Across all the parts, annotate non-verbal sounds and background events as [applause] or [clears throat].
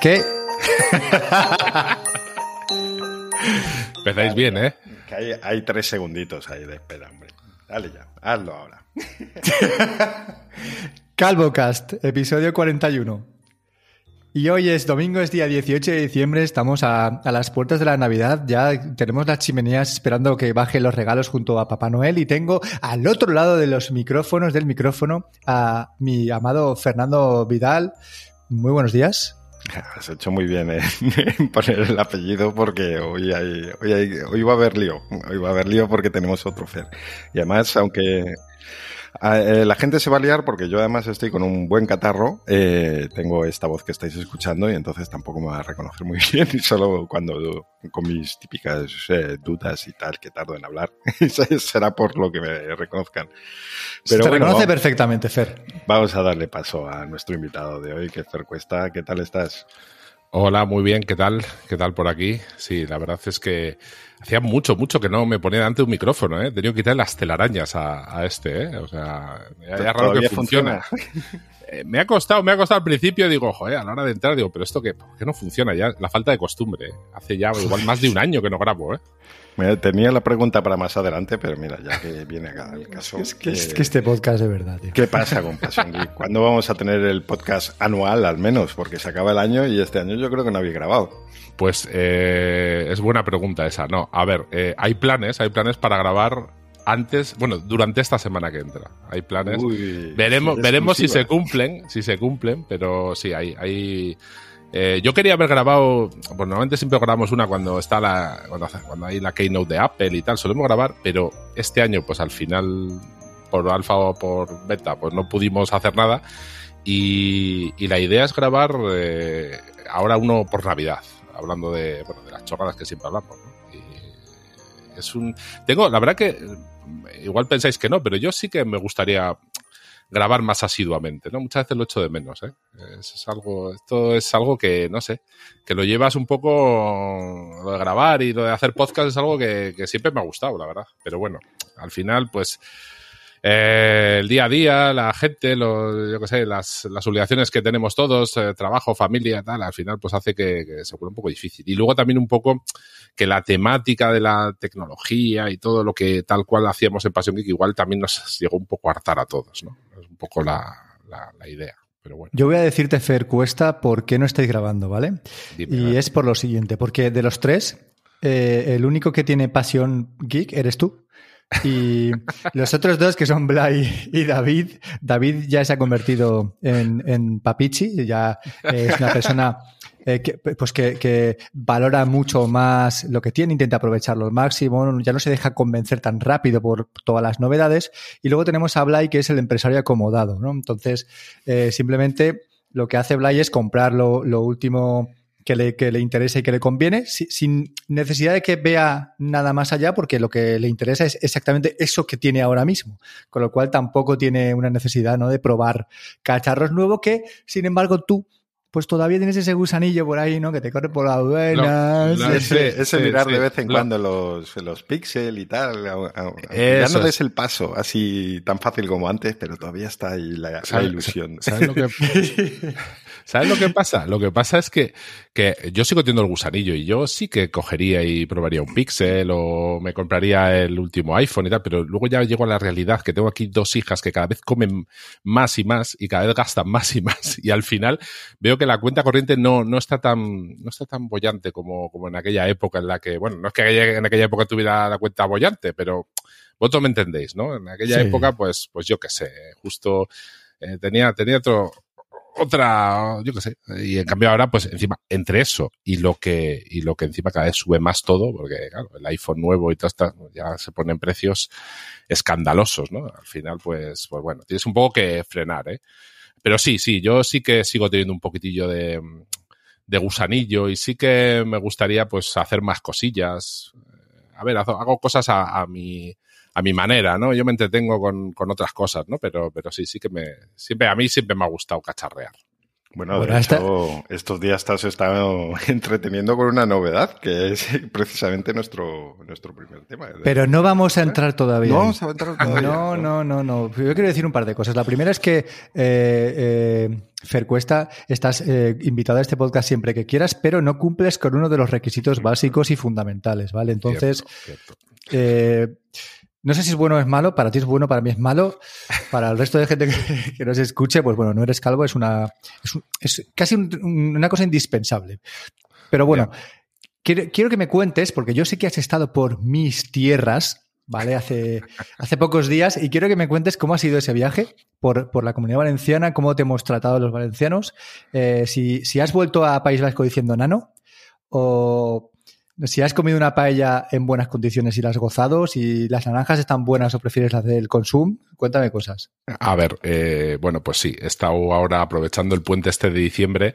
¿Qué? [laughs] Empezáis bien, ¿eh? Que hay, hay tres segunditos ahí de espera, hombre. Dale ya, hazlo ahora. [laughs] Calvocast, episodio 41. Y hoy es domingo, es día 18 de diciembre, estamos a, a, las puertas de la Navidad, ya tenemos las chimeneas esperando que bajen los regalos junto a Papá Noel y tengo al otro lado de los micrófonos, del micrófono, a mi amado Fernando Vidal. Muy buenos días. Has hecho muy bien [laughs] en poner el apellido porque hoy, hay, hoy, hay, hoy va a haber lío. Hoy va a haber lío porque tenemos otro Fer. Y además, aunque eh, la gente se va a liar porque yo además estoy con un buen catarro, eh, tengo esta voz que estáis escuchando y entonces tampoco me va a reconocer muy [laughs] bien y solo cuando con mis típicas eh, dudas y tal que tardo en hablar [laughs] será por lo que me reconozcan. Pero Se bueno, reconoce perfectamente, Fer. Vamos a darle paso a nuestro invitado de hoy, que es Fer Cuesta. ¿Qué tal estás? Hola, muy bien, ¿qué tal? ¿Qué tal por aquí? Sí, la verdad es que hacía mucho, mucho que no me ponía delante de un micrófono, ¿eh? He tenido que quitar las telarañas a, a este, ¿eh? O sea, ya raro que funciona. [laughs] Eh, me ha costado, me ha costado al principio, digo, joder, a la hora de entrar, digo, pero esto que, ¿por qué no funciona ya? La falta de costumbre. ¿eh? Hace ya igual más de un año que no grabo, ¿eh? Tenía la pregunta para más adelante, pero mira, ya que viene acá el caso. Es que, es que este podcast de verdad, tío. ¿Qué pasa con Passion Geek? [laughs] ¿Cuándo vamos a tener el podcast anual, al menos? Porque se acaba el año y este año yo creo que no había grabado. Pues eh, es buena pregunta esa. No, a ver, eh, hay planes, hay planes para grabar antes, bueno, durante esta semana que entra. Hay planes. Uy, veremos, veremos si se cumplen, si se cumplen, pero sí, hay, hay eh, yo quería haber grabado, pues normalmente siempre grabamos una cuando está la, cuando, cuando, hay la keynote de Apple y tal, solemos grabar, pero este año, pues al final, por alfa o por beta, pues no pudimos hacer nada. Y, y la idea es grabar eh, ahora uno por Navidad, hablando de, bueno, de las chorradas que siempre hablamos. ¿no? Y es un, tengo, la verdad que igual pensáis que no, pero yo sí que me gustaría grabar más asiduamente, ¿no? Muchas veces lo echo de menos, ¿eh? Es, es, algo, esto es algo que, no sé, que lo llevas un poco, lo de grabar y lo de hacer podcast es algo que, que siempre me ha gustado, la verdad. Pero bueno, al final, pues, eh, el día a día, la gente, lo, yo qué sé, las, las, obligaciones que tenemos todos, eh, trabajo, familia, tal, al final pues hace que, que se vuelva un poco difícil. Y luego también un poco que la temática de la tecnología y todo lo que tal cual hacíamos en Pasión Geek igual también nos llegó un poco a hartar a todos, ¿no? Es un poco la, la, la idea. Pero bueno. Yo voy a decirte, Fer Cuesta, por qué no estáis grabando, ¿vale? Dime, y es por lo siguiente, porque de los tres, eh, el único que tiene pasión geek eres tú. Y los otros dos, que son Blay y David, David ya se ha convertido en, en Papichi, ya es una persona eh, que, pues que, que, valora mucho más lo que tiene, intenta aprovecharlo al máximo, ya no se deja convencer tan rápido por todas las novedades. Y luego tenemos a Blay, que es el empresario acomodado, ¿no? Entonces, eh, simplemente lo que hace Blay es comprar lo, lo último que le, que le interesa y que le conviene, sin necesidad de que vea nada más allá, porque lo que le interesa es exactamente eso que tiene ahora mismo. Con lo cual tampoco tiene una necesidad ¿no? de probar cacharros nuevos que, sin embargo, tú pues todavía tienes ese gusanillo por ahí, ¿no? Que te corre por las venas. No, no, ese, sí, ese sí, mirar sí, de vez en cuando los, los píxeles y tal. Ya no des el paso así tan fácil como antes, pero todavía está ahí la, la ilusión. ¿Sabes lo, que, [laughs] ¿Sabes lo que pasa? Lo que pasa es que, que yo sigo teniendo el gusanillo y yo sí que cogería y probaría un píxel o me compraría el último iPhone y tal, pero luego ya llego a la realidad que tengo aquí dos hijas que cada vez comen más y más y cada vez gastan más y más y al final veo que la cuenta corriente no, no está tan, no está tan bollante como, como en aquella época en la que, bueno, no es que en aquella época tuviera la cuenta bollante, pero vosotros me entendéis, ¿no? En aquella sí. época, pues, pues yo qué sé, justo eh, tenía, tenía otro, otra, yo qué sé, y en cambio ahora, pues encima, entre eso y lo que, y lo que encima cada vez sube más todo, porque claro, el iPhone nuevo y todo esto ya se ponen precios escandalosos, ¿no? Al final, pues, pues bueno, tienes un poco que frenar, ¿eh? Pero sí, sí, yo sí que sigo teniendo un poquitillo de, de gusanillo y sí que me gustaría pues hacer más cosillas. A ver, hago cosas a mi a mi manera, ¿no? Yo me entretengo con, con, otras cosas, ¿no? Pero, pero sí, sí que me, siempre, a mí siempre me ha gustado cacharrear. Bueno, de hecho, estos días te has estado [laughs] entreteniendo con una novedad, que es [laughs] precisamente nuestro, nuestro primer tema. Pero no vamos a entrar todavía. No vamos a entrar [laughs] todavía. No, no, no, no. Yo quiero decir un par de cosas. La primera es que, eh, eh, Fer Cuesta, estás eh, invitado a este podcast siempre que quieras, pero no cumples con uno de los requisitos básicos y fundamentales, ¿vale? Entonces, Eh, no sé si es bueno o es malo, para ti es bueno, para mí es malo, para el resto de gente que, [laughs] nos escuche, pues bueno, no eres calvo, es una es, casi una cosa indispensable. Pero bueno, quiero, quiero, que me cuentes, porque yo sé que has estado por mis tierras, ¿vale? Hace, hace pocos días, y quiero que me cuentes cómo ha sido ese viaje por, por la comunidad valenciana, cómo te hemos tratado los valencianos, eh, si, si has vuelto a País Vasco diciendo nano, o si has comido una paella en buenas condiciones y la has gozado, si las naranjas están buenas o prefieres las del consumo, cuéntame cosas. A ver, eh, bueno, pues sí, he estado ahora aprovechando el puente este de diciembre.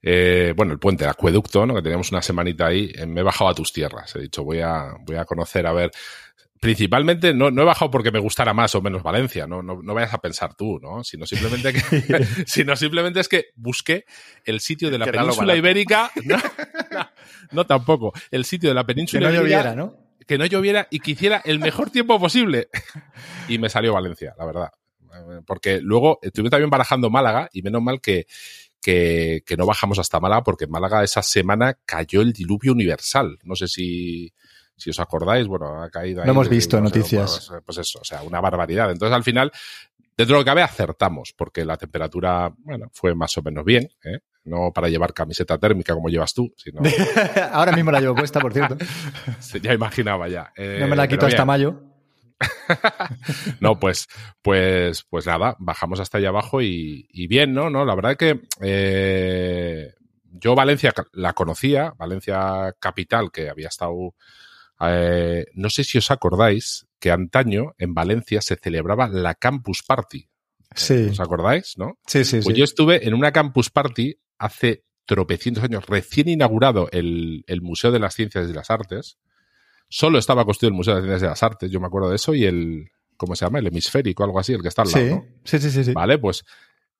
Eh, bueno, el puente, el acueducto, ¿no? Que teníamos una semanita ahí, eh, me he bajado a tus tierras. He dicho, voy a, voy a conocer, a ver, principalmente no, no, he bajado porque me gustara más o menos Valencia, no, no, no vayas a pensar tú, ¿no? Sino simplemente que, [laughs] [laughs] sino simplemente es que busqué el sitio de la península ibérica. [laughs] No, tampoco. El sitio de la península que no lloviera, ¿no? Que no lloviera y que hiciera el mejor tiempo posible. Y me salió Valencia, la verdad. Porque luego estuve también barajando Málaga y menos mal que, que, que no bajamos hasta Málaga porque en Málaga esa semana cayó el diluvio universal. No sé si, si os acordáis, bueno, ha caído ahí. Lo hemos visto noticias. Pues, pues, eso, o sea, una barbaridad. Entonces, al final, dentro de lo que cabe, acertamos, porque la temperatura, bueno, fue más o menos bien, ¿eh? No para llevar camiseta térmica como llevas tú, sino... [laughs] Ahora mismo la llevo puesta, por cierto. [laughs] ya imaginaba ya. Eh, no me la quito hasta mayo. [laughs] no, pues, pues, pues nada, bajamos hasta allá abajo y, y bien, ¿no? No, la verdad es que eh, yo Valencia la conocía, Valencia capital, que había estado eh, no sé si os acordáis que antaño en Valencia se celebraba la Campus Party. Sí. ¿Os acordáis, no? Sí, sí, pues sí. yo estuve en una Campus Party hace tropecientos años, recién inaugurado el, el, Museo de las Ciencias y las Artes. Solo estaba construido el Museo de las Ciencias y las Artes, yo me acuerdo de eso, y el, ¿cómo se llama? El hemisférico, algo así, el que está al lado. Sí, ¿no? sí, sí, sí, sí. Vale, pues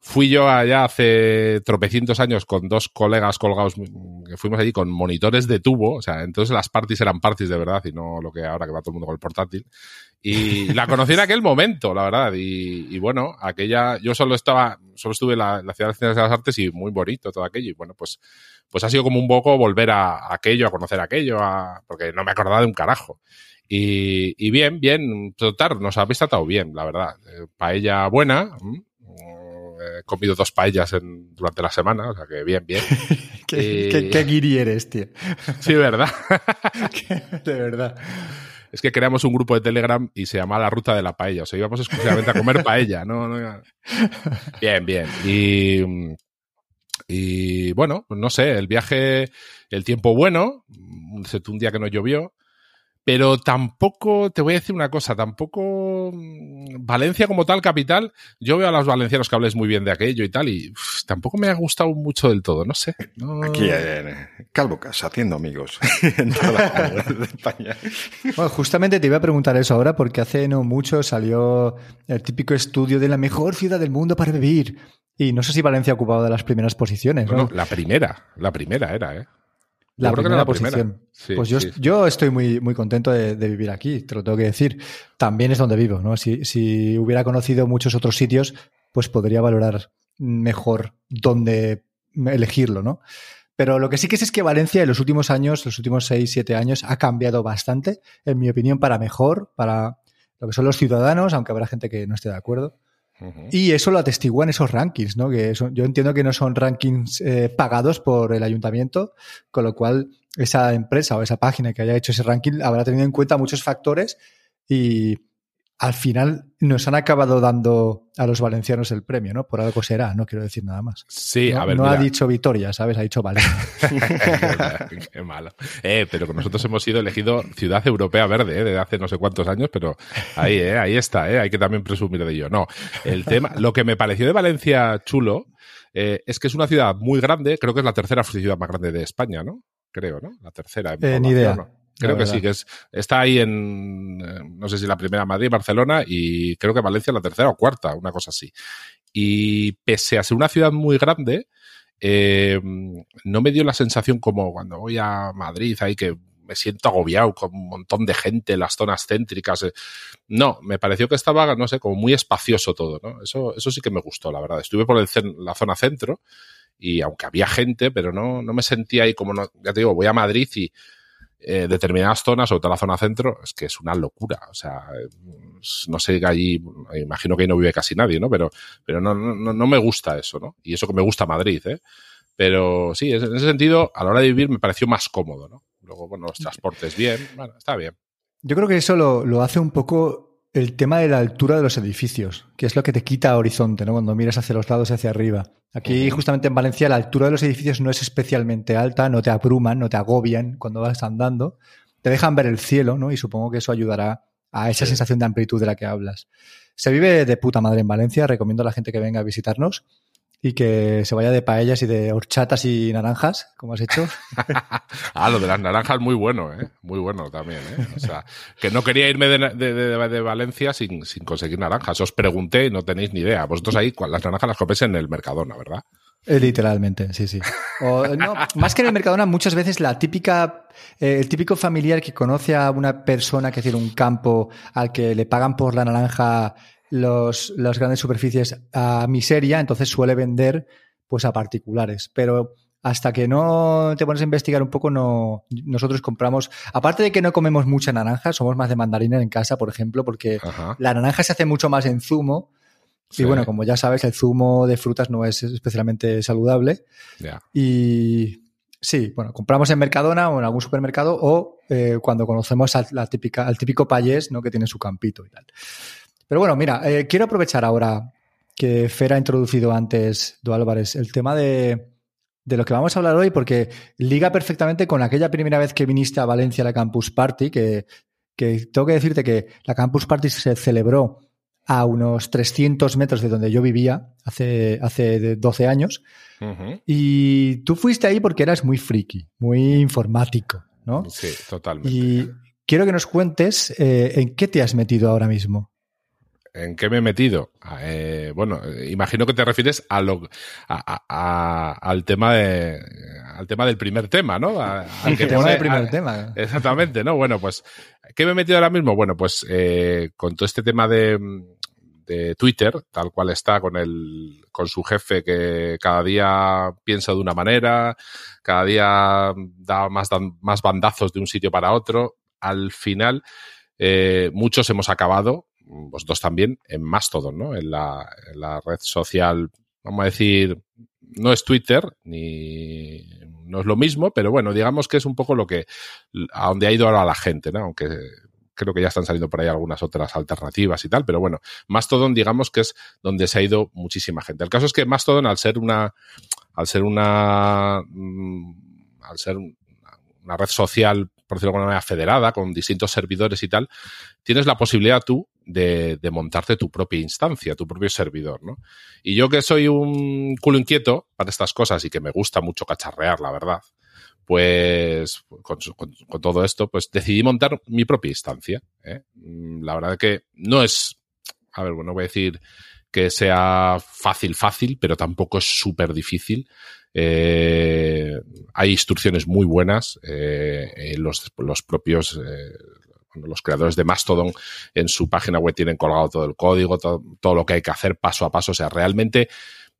Fui yo allá hace tropecientos años con dos colegas colgados, que fuimos allí con monitores de tubo, o sea, entonces las parties eran parties de verdad y no lo que ahora que va todo el mundo con el portátil. Y [laughs] la conocí en aquel momento, la verdad, y, y bueno, aquella, yo solo estaba, solo estuve en la, en la Ciudad de las Artes y muy bonito todo aquello, y bueno, pues, pues ha sido como un poco volver a, a aquello, a conocer aquello, a, porque no me acordaba de un carajo. Y, y bien, bien, total, nos habéis tratado bien, la verdad. Eh, paella buena, he comido dos paellas en, durante la semana, o sea que bien, bien. [laughs] ¿Qué, y... ¿qué, qué, guiri eres, tío? Sí, ¿verdad? [laughs] de verdad. Es que creamos un grupo de Telegram y se llama La Ruta de la Paella. O sea, íbamos exclusivamente a comer paella, ¿no? no [laughs] bien, bien. Y, y bueno, no sé, el viaje, el tiempo bueno, un día que no llovió, pero tampoco, te voy a decir una cosa, tampoco Valencia como tal, capital, yo veo a los valencianos que habléis muy bien de aquello y tal, y uf, tampoco me ha gustado mucho del todo, no sé. No... Aquí, eh, Calvo Casa, haciendo amigos [laughs] en toda [laughs] de España. Bueno, justamente te iba a preguntar eso ahora, porque hace no mucho salió el típico estudio de la mejor ciudad del mundo para vivir. Y no sé si Valencia ha ocupado de las primeras posiciones. ¿no? Bueno, la primera, la primera era, ¿eh? La primera, la posición. Primera. Sí, pues yo, sí. yo, estoy muy, muy contento de, de, vivir aquí, te lo tengo que decir. También es donde vivo, ¿no? Si, si, hubiera conocido muchos otros sitios, pues podría valorar mejor dónde elegirlo, ¿no? Pero lo que sí que sé es que Valencia en los últimos años, los últimos seis, siete años, ha cambiado bastante, en mi opinión, para mejor, para lo que son los ciudadanos, aunque habrá gente que no esté de acuerdo. Y eso lo atestiguan esos rankings, ¿no? Que son, yo entiendo que no son rankings eh, pagados por el ayuntamiento, con lo cual esa empresa o esa página que haya hecho ese ranking habrá tenido en cuenta muchos factores y al final nos han acabado dando a los valencianos el premio, ¿no? Por algo será, no quiero decir nada más. Sí, no, a ver. No mira. ha dicho Vitoria, ¿sabes? Ha dicho Valencia. [laughs] Qué malo. Eh, pero que nosotros hemos sido elegido Ciudad Europea Verde, ¿eh? Desde hace no sé cuántos años, pero ahí, ¿eh? Ahí está, ¿eh? Hay que también presumir de ello. No, el tema, lo que me pareció de Valencia chulo eh, es que es una ciudad muy grande, creo que es la tercera ciudad más grande de España, ¿no? Creo, ¿no? La tercera. Eh, ni idea. ¿no? Creo que sí, que es, está ahí en, no sé si la primera Madrid, Barcelona y creo que Valencia la tercera o cuarta, una cosa así. Y pese a ser una ciudad muy grande, eh, no me dio la sensación como cuando voy a Madrid, ahí que me siento agobiado con un montón de gente en las zonas céntricas. Eh. No, me pareció que estaba, no sé, como muy espacioso todo, ¿no? Eso, eso sí que me gustó, la verdad. Estuve por el, la zona centro y aunque había gente, pero no, no me sentía ahí como, no, ya te digo, voy a Madrid y eh, determinadas zonas, sobre todo la zona centro, es que es una locura. O sea, no sé, allí, imagino que ahí no vive casi nadie, ¿no? Pero, pero no, no, no me gusta eso, ¿no? Y eso que me gusta Madrid, ¿eh? Pero sí, en ese sentido, a la hora de vivir me pareció más cómodo, ¿no? Luego, bueno, los transportes bien, bueno, está bien. Yo creo que eso lo, lo hace un poco el tema de la altura de los edificios, que es lo que te quita horizonte, ¿no? Cuando miras hacia los lados y hacia arriba. Aquí, justamente en Valencia, la altura de los edificios no es especialmente alta, no te abruman, no te agobian cuando vas andando. Te dejan ver el cielo, ¿no? Y supongo que eso ayudará a esa sensación de amplitud de la que hablas. Se vive de puta madre en Valencia, recomiendo a la gente que venga a visitarnos y que se vaya de paellas y de horchatas y naranjas, como has hecho. [laughs] ah, lo de las naranjas muy bueno, ¿eh? Muy bueno también, ¿eh? O sea, que no quería irme de, de, Valencia sin, sin, conseguir naranjas. Os pregunté y no tenéis ni idea. Vosotros ahí las naranjas las compréis en el Mercadona, ¿verdad? Eh, literalmente, sí, sí. O, no, más que en el Mercadona, muchas veces la típica, eh, el típico familiar que conoce a una persona que tiene un campo al que le pagan por la naranja los, las grandes superficies a miseria, entonces suele vender pues a particulares. Pero hasta que no te pones a investigar un poco, no, nosotros compramos, aparte de que no comemos mucha naranja, somos más de mandarina en casa, por ejemplo, porque la naranja se hace mucho más en zumo. Y bueno, como ya sabes, el zumo de frutas no es especialmente saludable. Y sí, bueno, compramos en Mercadona o en algún supermercado o eh, cuando conocemos al, la típica, al típico payés, ¿no? Que tiene su campito y tal. Pero bueno, mira, eh, quiero aprovechar ahora que Fer ha introducido antes, Do Álvarez, el tema de, de lo que vamos a hablar hoy, porque liga perfectamente con aquella primera vez que viniste a Valencia a la Campus Party, que, que tengo que decirte que la Campus Party se celebró a unos 300 metros de donde yo vivía hace, hace 12 años. Y tú fuiste ahí porque eras muy friki, muy informático, ¿no? Sí, totalmente. Y quiero que nos cuentes eh, en qué te has metido ahora mismo. ¿En qué me he metido? Ah, eh, bueno, imagino que te refieres a lo, al tema de, al tema del primer tema, ¿no? al que tema del primer tema. Exactamente, ¿no? Bueno, pues, ¿qué me he metido ahora mismo? Bueno, pues, eh, con todo este tema de, de Twitter, tal cual está con el, con su jefe que cada día piensa de una manera, cada día da más, más bandazos de un sitio para otro. Al final, eh, muchos hemos acabado vosotros también, en Mastodon, ¿no? En la, en la red social, vamos a decir, no es Twitter, ni no es lo mismo, pero bueno, digamos que es un poco lo que, a donde ha ido ahora la gente, ¿no? Aunque creo que ya están saliendo por ahí algunas otras alternativas y tal, pero bueno, Mastodon digamos que es donde se ha ido muchísima gente. El caso es que Mastodon al ser una, al ser una, mm, al ser una red social, por decirlo de alguna manera, federada, con distintos servidores y tal, tienes la posibilidad tú de, montarte tu propia instancia, tu propio servidor, ¿no? Y yo que soy un culo inquieto para estas cosas y que me gusta mucho cacharrear, la verdad, pues con, todo esto, pues decidí montar mi propia instancia. ¿eh? Mm, la verdad que no es, a ver, bueno, voy a decir que sea fácil, fácil, pero tampoco es súper difícil. Eh, hay instrucciones muy buenas, eh, los, los, propios eh, los creadores de Mastodon en su página web tienen colgado todo el código, todo, lo que hay que hacer paso a paso. O sea, realmente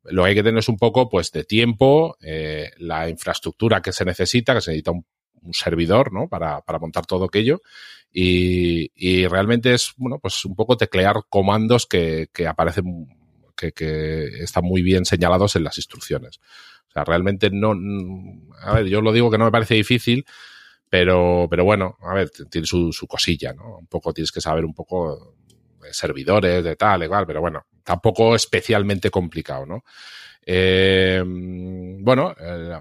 lo que hay que tener es un poco pues de tiempo, eh, la infraestructura que se necesita, que se necesita un, servidor, ¿no? Para, para, montar todo aquello. Y, y, realmente es, bueno, pues un poco teclear comandos que, que aparecen, que, que están muy bien señalados en las instrucciones. O sea, realmente no, a ver, yo lo digo que no me parece difícil, pero, pero bueno, a ver, tiene su, su cosilla, ¿no? Un poco tienes que saber un poco de servidores, de tal, igual, pero bueno, tampoco especialmente complicado, ¿no? Eh, bueno, eh,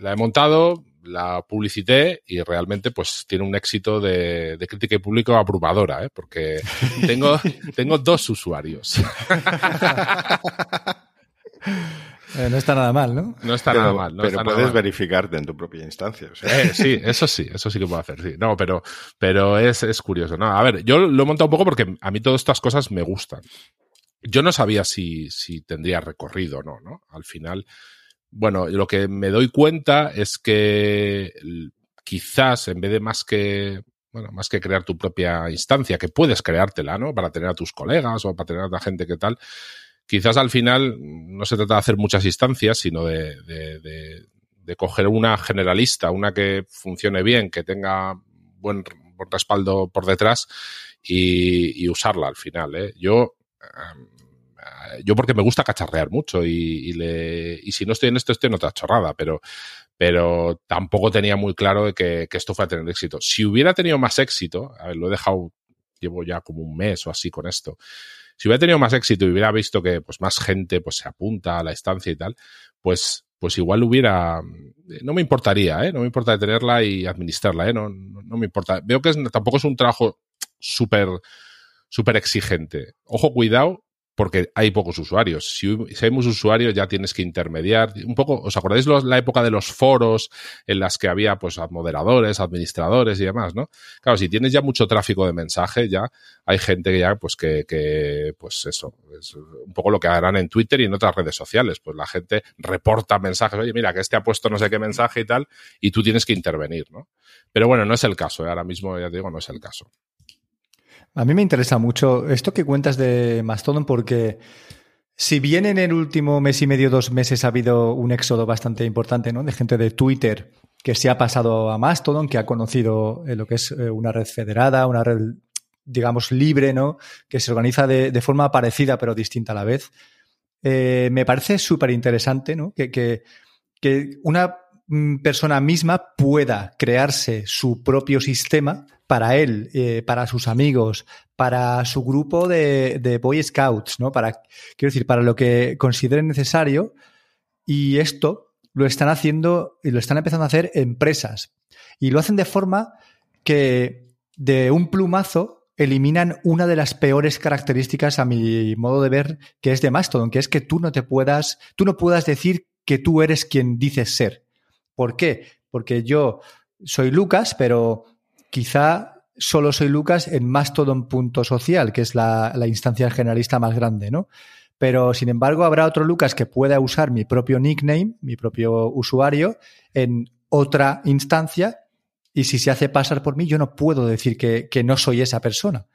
la he montado, la publicité y realmente pues tiene un éxito de, de crítica y público abrumadora, ¿eh? porque tengo, [laughs] tengo dos usuarios. [laughs] Eh, no está nada mal, ¿no? No está nada mal. pero puedes verificarte en tu propia instancia. Eh, sí, eso sí, eso sí que puedo hacer, sí. No, pero, pero es, es curioso. No, a ver, yo lo he montado un poco porque a mí todas estas cosas me gustan. Yo no sabía si, si tendría recorrido o no, ¿no? Al final, bueno, lo que me doy cuenta es que quizás en vez de más que bueno, más que crear tu propia instancia, que puedes creártela, ¿no? Para tener a tus colegas o para tener a la gente que tal. Quizás al final no se trata de hacer muchas instancias, sino de, de, coger una generalista, una que funcione bien, que tenga buen, respaldo por detrás y, usarla al final. ¿eh? Yo, em, yo porque me gusta cacharrear mucho y, le, y si no estoy en esto, estoy en otra chorrada, pero, pero tampoco tenía muy claro de que, esto fuera a tener éxito. Si hubiera tenido más éxito, a ver, lo he dejado, llevo ya como un mes o así con esto. Si hubiera tenido más éxito y hubiera visto que pues más gente pues se apunta a la estancia y tal, pues pues igual hubiera no me importaría, ¿eh? No me importa tenerla y administrarla, ¿eh? No, no, me importa. Veo que tampoco es un trabajo súper súper exigente. Ojo, cuidado, porque hay pocos usuarios. Si, hay muchos usuarios ya tienes que intermediar. Un poco, ¿os acordáis la época de los foros en las que había pues moderadores, administradores y demás, no? Claro, si tienes ya mucho tráfico de mensaje, ya hay gente que ya pues que, pues eso, es un poco lo que harán en Twitter y en otras redes sociales. Pues la gente reporta mensajes, oye, mira, que este ha puesto no sé qué mensaje y tal, y tú tienes que intervenir, ¿no? Pero bueno, no es el caso, ¿eh? ahora mismo ya te digo, no es el caso. A mí me interesa mucho esto que cuentas de Mastodon porque si bien en el último mes y medio, dos meses ha habido un éxodo bastante importante ¿no? de gente de Twitter que se ha pasado a Mastodon, que ha conocido eh, lo que es eh, una red federada, una red, digamos, libre, ¿no? que se organiza de, forma parecida pero distinta a la vez, eh, me parece súper interesante ¿no? que, que, que una mm, persona misma pueda crearse su propio sistema para él, eh, para sus amigos, para su grupo de, Boy Scouts, ¿no? Para, quiero decir, para lo que consideren necesario. Y esto lo están haciendo y lo están empezando a hacer empresas. Y lo hacen de forma que de un plumazo eliminan una de las peores características a mi modo de ver que es de Mastodon, que es que tú no te puedas, tú no puedas decir que tú eres quien dices ser. ¿Por qué? Porque yo soy Lucas, pero quizá solo soy Lucas en Mastodon.social, que es la, instancia generalista más grande, ¿no? Pero, sin embargo, habrá otro Lucas que pueda usar mi propio nickname, mi propio usuario, en otra instancia, y si se hace pasar por mí, yo no puedo decir que, no soy esa persona.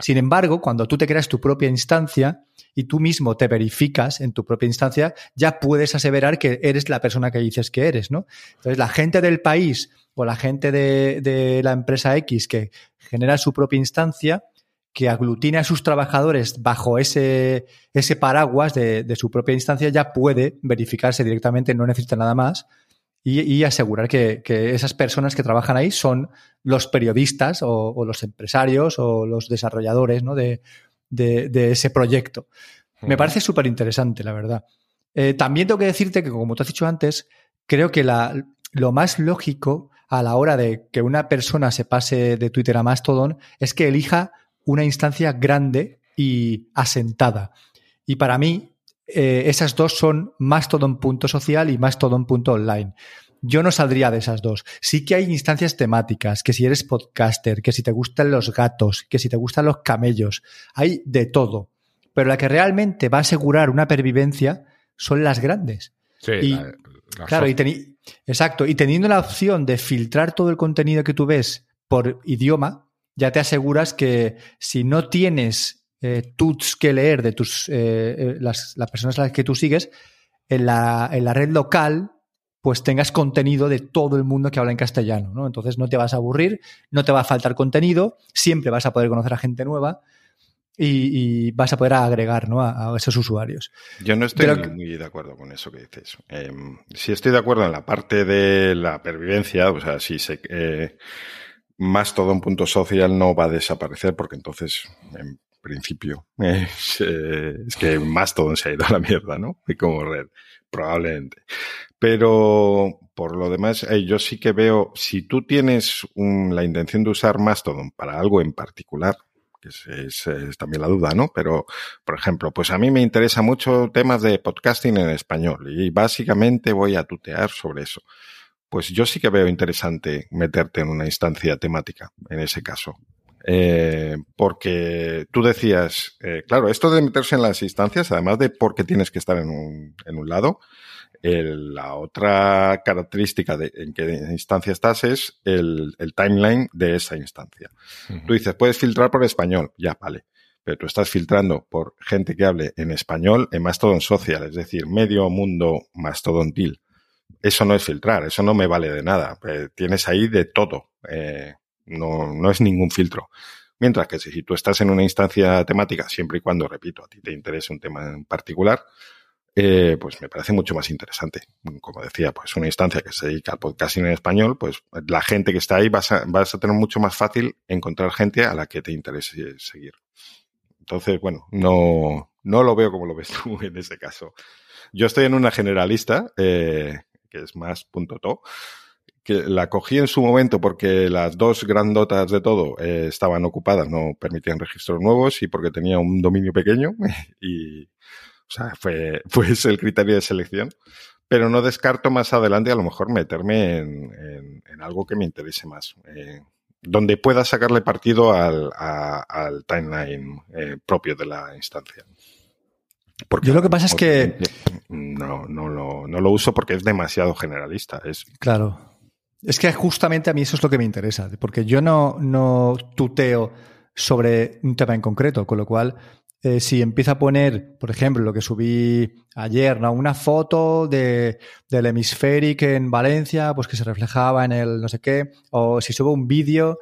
Sin embargo, cuando tú te creas tu propia instancia y tú mismo te verificas en tu propia instancia, ya puedes aseverar que eres la persona que dices que eres, ¿no? Entonces, la gente del país o la gente de, la empresa X que genera su propia instancia, que aglutina a sus trabajadores bajo ese, ese paraguas de, su propia instancia, ya puede verificarse directamente, no necesita nada más, y, asegurar que, esas personas que trabajan ahí son los periodistas o, los empresarios o los desarrolladores ¿no? de, ese proyecto. Me parece súper interesante, la verdad. Eh, también tengo que decirte que, como tú has dicho antes, creo que la, lo más lógico a la hora de que una persona se pase de Twitter a Mastodon es que elija una instancia grande y asentada. Y para mí, eh, esas dos son Mastodon.social y Mastodon.online. Yo no saldría de esas dos. Sí que hay instancias temáticas, que si eres podcaster, que si te gustan los gatos, que si te gustan los camellos, hay de todo. Pero la que realmente va a asegurar una pervivencia son las grandes. Sí, claro, y, Exacto. Y teniendo la opción de filtrar todo el contenido que tú ves por idioma, ya te aseguras que si no tienes eh, tuts que leer de tus eh, eh, las, personas a las que tú sigues, en la, en la, red local, pues tengas contenido de todo el mundo que habla en castellano, ¿no? Entonces no te vas a aburrir, no te va a faltar contenido, siempre vas a poder conocer a gente nueva y, vas a poder agregar ¿no? a, esos usuarios. Yo no estoy muy de acuerdo con eso que dices. Eh, sí estoy de acuerdo en la parte de la pervivencia, o sea, si se, eh, más todo un punto social no va a desaparecer porque entonces, en principio, [laughs] es, que más todo se ha ido a la mierda, ¿no? Y como red, probablemente. Pero por lo demás, eh, yo sí que veo, si tú tienes la intención de usar Mastodon para algo en particular, que es, también la duda, ¿no? Pero, por ejemplo, pues a mí me interesa mucho temas de podcasting en español y básicamente voy a tutear sobre eso. Pues yo sí que veo interesante meterte en una instancia temática, en ese caso. Eh, porque tú decías, eh, claro, esto de meterse en las instancias, además de porque tienes que estar en un, en un lado, la otra característica de en qué instancia estás es el, timeline de esa instancia. Tú dices, puedes filtrar por español, ya, vale. Pero tú estás filtrando por gente que hable en español en Mastodon Social, es decir, medio mundo mastodontil. Eso no es filtrar, eso no me vale de nada. Eh, tienes ahí de todo. Eh, no, no es ningún filtro. Mientras que si tú estás en una instancia temática, siempre y cuando, repito, a ti te interese un tema en particular, eh, pues me parece mucho más interesante. Como decía, pues una instancia que se dedica al podcasting en español, pues la gente que está ahí vas a, vas a tener mucho más fácil encontrar gente a la que te interese seguir. Entonces, bueno, no, no lo veo como lo ves [laughs] tú en ese caso. Yo estoy en una generalista, eh, que es más punto to, que la cogí en su momento porque las dos grandotas de todo eh, estaban ocupadas, no permitían registros nuevos y porque tenía un dominio pequeño [laughs] y, o sea, fue, fue ese el criterio de selección. Pero no descarto más adelante a lo mejor meterme en, en, algo que me interese más. Eh, donde pueda sacarle partido al, al timeline eh, propio de la instancia. Porque Yo lo que pasa es que... No, no, lo, no lo uso porque es demasiado generalista. Es... Claro. Es que justamente a mí eso es lo que me interesa, porque yo no, no tuteo sobre un tema en concreto, con lo cual eh, si empieza a poner, por ejemplo, lo que subí ayer, ¿no? Una foto de, del hemisféric en Valencia, pues que se reflejaba en el no sé qué, o si subo un vídeo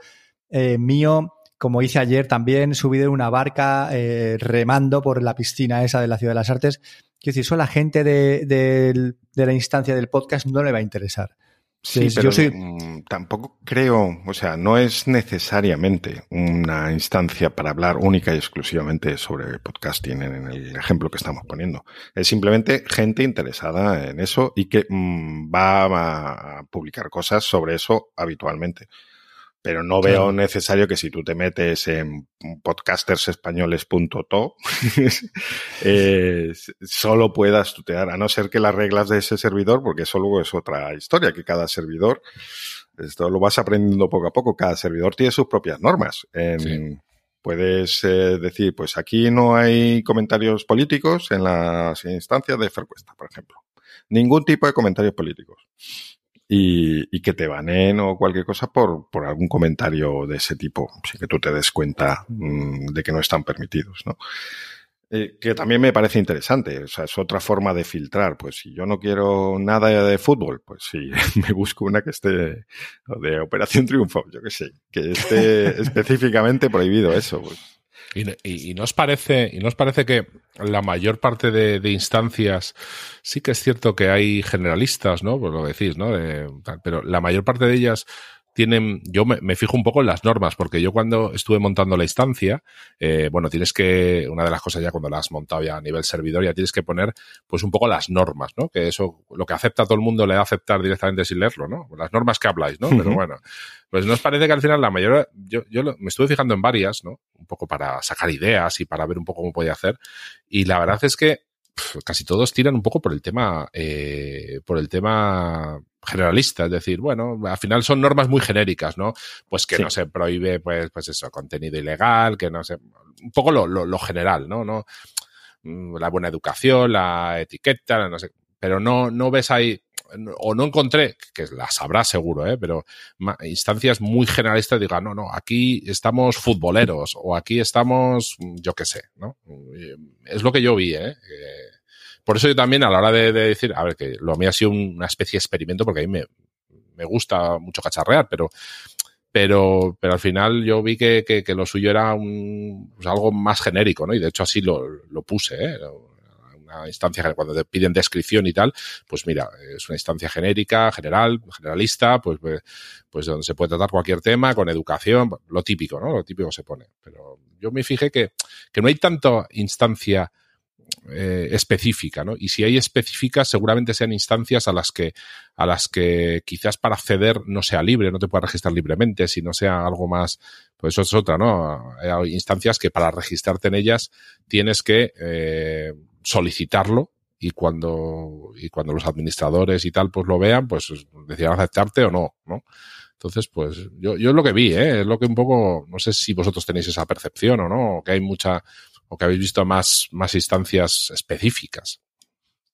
eh, mío, como hice ayer también, subido en una barca eh, remando por la piscina esa de la Ciudad de las Artes. Quiero decir, eso a la gente de, de la instancia del podcast no le va a interesar. Sí, pero mm, tampoco creo, o sea, no es necesariamente una instancia para hablar única y exclusivamente sobre podcasting en el ejemplo que estamos poniendo. Es simplemente gente interesada en eso y que mm, va a publicar cosas sobre eso habitualmente. Pero no veo necesario que si tú te metes en podcastersespañoles.to [laughs] eh, solo puedas tutear, a no ser que las reglas de ese servidor, porque eso luego es otra historia, que cada servidor, esto lo vas aprendiendo poco a poco, cada servidor tiene sus propias normas. Puedes eh, decir, pues aquí no hay comentarios políticos en las instancias de Fercuesta, por ejemplo. Ningún tipo de comentarios políticos y, que te banen o cualquier cosa por, por algún comentario de ese tipo, sin que tú te des cuenta mm, de que no están permitidos, ¿no? Eh, que también me parece interesante, o sea, es otra forma de filtrar, pues si yo no quiero nada de fútbol, pues sí, [laughs] me busco una que esté de Operación Triunfo, yo qué sé, que esté [laughs] específicamente prohibido eso, pues. Y, y, nos parece, y nos parece que la mayor parte de, instancias, sí que es cierto que hay generalistas, ¿no? Pues lo decís, ¿no? pero la mayor parte de ellas tienen, yo me, fijo un poco en las normas, porque yo cuando estuve montando la instancia, eh, bueno, tienes que, una de las cosas ya cuando la has montado ya a nivel servidor, ya tienes que poner pues un poco las normas, ¿no? Que eso, lo que acepta todo el mundo le da a aceptar directamente sin leerlo, ¿no? Las normas que habláis, ¿no? Pero bueno, pues nos parece que al final la mayoría, yo, yo me estuve fijando en varias, ¿no? Un poco para sacar ideas y para ver un poco cómo podía hacer. Y la verdad es que casi todos tiran un poco por el tema, eh, por el tema generalista, es decir, bueno, al final son normas muy genéricas, ¿no? Pues que no se prohíbe, pues, pues eso, contenido ilegal, que no se, un poco lo, lo, general, ¿no? ¿no? Mm, la buena educación, la etiqueta, no sé, pero no, no ves ahí, o no encontré, que las habrá seguro, ¿eh? pero instancias muy generalistas digan, no, no, aquí estamos futboleros o aquí estamos, yo qué sé, ¿no? Es lo que yo vi, ¿eh? Por eso yo también a la hora de, decir, a ver, que lo mío ha sido una especie de experimento porque a mí me, me gusta mucho cacharrear, pero pero, pero al final yo vi que, que, que lo suyo era un, pues algo más genérico, ¿no? Y de hecho así lo, lo puse, ¿eh? una instancia cuando te piden descripción y tal, pues mira, es una instancia genérica, general, generalista, pues, pues, pues donde se puede tratar cualquier tema con educación, lo típico, ¿no? Lo típico se pone. Pero yo me fijé que, que no hay tanta instancia eh, específica, ¿no? Y si hay específicas, seguramente sean instancias a las que, a las que quizás para acceder no sea libre, no te puedas registrar libremente, si no sea algo más, Pues eso es otra, ¿no? Hay instancias que para registrarte en ellas tienes que eh, solicitarlo y cuando, y cuando los administradores y tal pues lo vean, pues decidan aceptarte o no, ¿no? Entonces, pues yo, yo es lo que vi, ¿eh? es lo que un poco, no sé si vosotros tenéis esa percepción o no, que hay mucha, o que habéis visto más, más instancias específicas.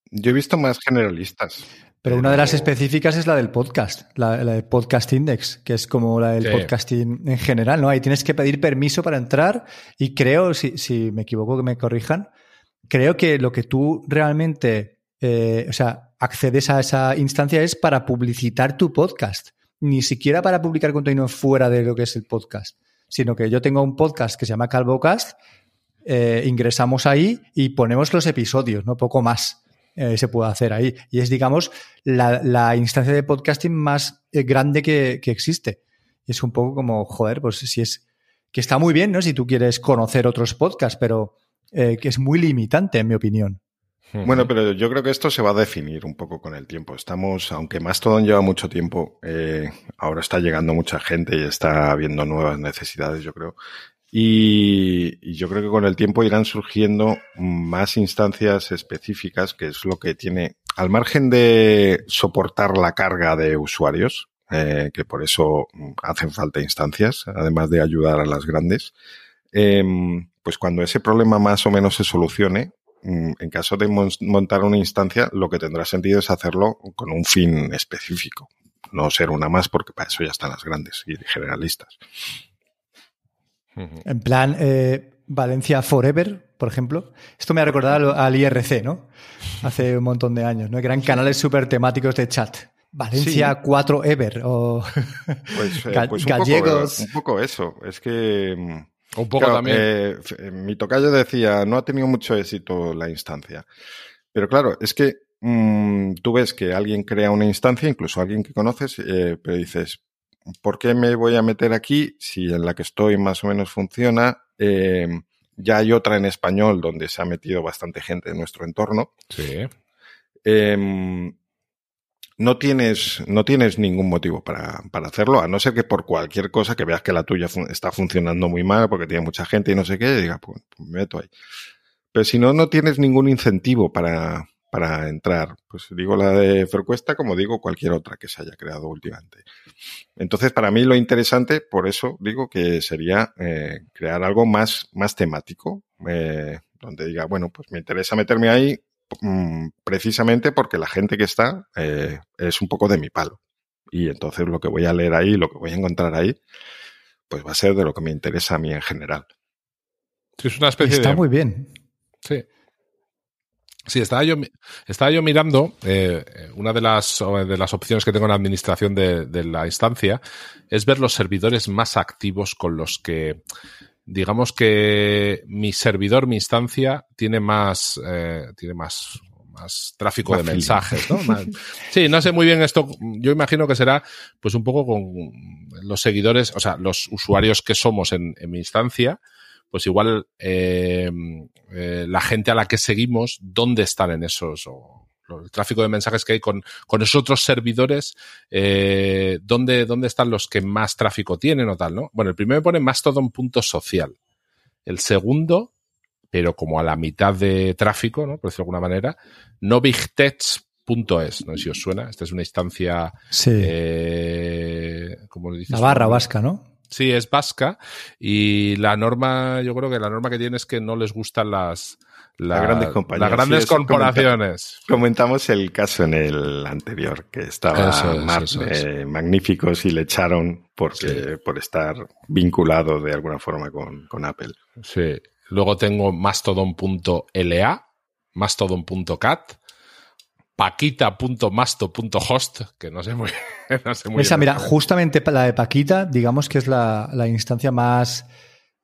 Yo he visto más generalistas. Pero una de las específicas es la del podcast, la, la del Podcast Index, que es como la del podcasting en general, ¿no? Ahí tienes que pedir permiso para entrar y creo, si, si me equivoco, que me corrijan, creo que lo que tú realmente, eh, o sea, accedes a esa instancia es para publicitar tu podcast, ni siquiera para publicar contenido fuera de lo que es el podcast, sino que yo tengo un podcast que se llama CalvoCast, eh, ingresamos ahí y ponemos los episodios, no poco más. Eh, se puede hacer ahí. Y es, digamos, la, instancia de podcasting más eh, grande que, existe. Y es un poco como, joder, pues si es que está muy bien, ¿no? Si tú quieres conocer otros podcasts, pero eh, que es muy limitante, en mi opinión. Bueno, pero yo creo que esto se va a definir un poco con el tiempo. Estamos, aunque Mastodon lleva mucho tiempo, ahora está llegando mucha gente y está habiendo nuevas necesidades, yo creo. Y, yo creo que con el tiempo irán surgiendo más instancias específicas, que es lo que tiene, al margen de soportar la carga de usuarios, eh, que por eso hacen falta instancias, además de ayudar a las grandes, em, pues cuando ese problema más o menos se solucione, mm, en caso de montar una instancia, lo que tendrá sentido es hacerlo con un fin específico, no ser una más, porque para eso ya están las grandes y generalistas. En plan, eh, Valencia Forever, por ejemplo. Esto me ha recordado al IRC, ¿no? Hace un montón de años, ¿no? Que eran canales súper temáticos de chat. Valencia 4 Ever o pues, eh, pues gallegos. un poco eso. Es que. Mm, un poco también. Eh, mi tocayo decía, no ha tenido mucho éxito la instancia. Pero claro, es que mm, tú ves que alguien crea una instancia, incluso alguien que conoces, pero dices, ¿por qué me voy a meter aquí si en la que estoy más o menos funciona? Em, ya hay otra en español donde se ha metido bastante gente en nuestro entorno. Sí. Em, no tienes, no tienes ningún motivo para, para, hacerlo, a no ser que por cualquier cosa que veas que la tuya está funcionando muy mal porque tiene mucha gente y no sé qué, diga, pues, pues me meto ahí. Pero si no, no tienes ningún incentivo para, para entrar. Pues digo la de Frecuesta como digo cualquier otra que se haya creado últimamente. Entonces, para mí lo interesante, por eso digo que sería eh, crear algo más, más temático, eh, donde diga, bueno, pues me interesa meterme ahí mm, precisamente porque la gente que está eh, es un poco de mi palo. Y entonces lo que voy a leer ahí, lo que voy a encontrar ahí, pues va a ser de lo que me interesa a mí en general. es una especie Está muy bien. Sí. Sí, estaba yo, estaba yo mirando, eh, una de las, de las opciones que tengo en la administración de, la instancia es ver los servidores más activos con los que, digamos que mi servidor, mi instancia, tiene más, eh, tiene más, más tráfico de mensajes, ¿no? [laughs] sí, no sé muy bien esto. Yo imagino que será, pues un poco con los seguidores, o sea, los usuarios que somos en, en mi instancia, pues igual eh, eh, la gente a la que seguimos, ¿dónde están en esos? O, el tráfico de mensajes que hay con, con esos otros servidores, eh, ¿dónde, ¿dónde están los que más tráfico tienen o tal, no? Bueno, el primero me pone más todo un punto social. El segundo, pero como a la mitad de tráfico, ¿no? Por decirlo de alguna manera, novigtech.es, no sé si os suena. Esta es una instancia. Sí. Eh, ¿cómo le dices? La barra vasca, ¿no? Sí, es vasca y la norma, yo creo que la norma que tiene es que no les gustan las, las grandes compañías. Las grandes corporaciones. Comentamos el caso en el anterior, que estaban eh, magníficos y le echaron porque, por estar vinculado de alguna forma con, con Apple. Sí. Luego tengo mastodon.la, mastodon.cat, paquita.masto.host, que no sé muy, [laughs] no sé Esa, mira, justamente la de Paquita, digamos que es la, instancia más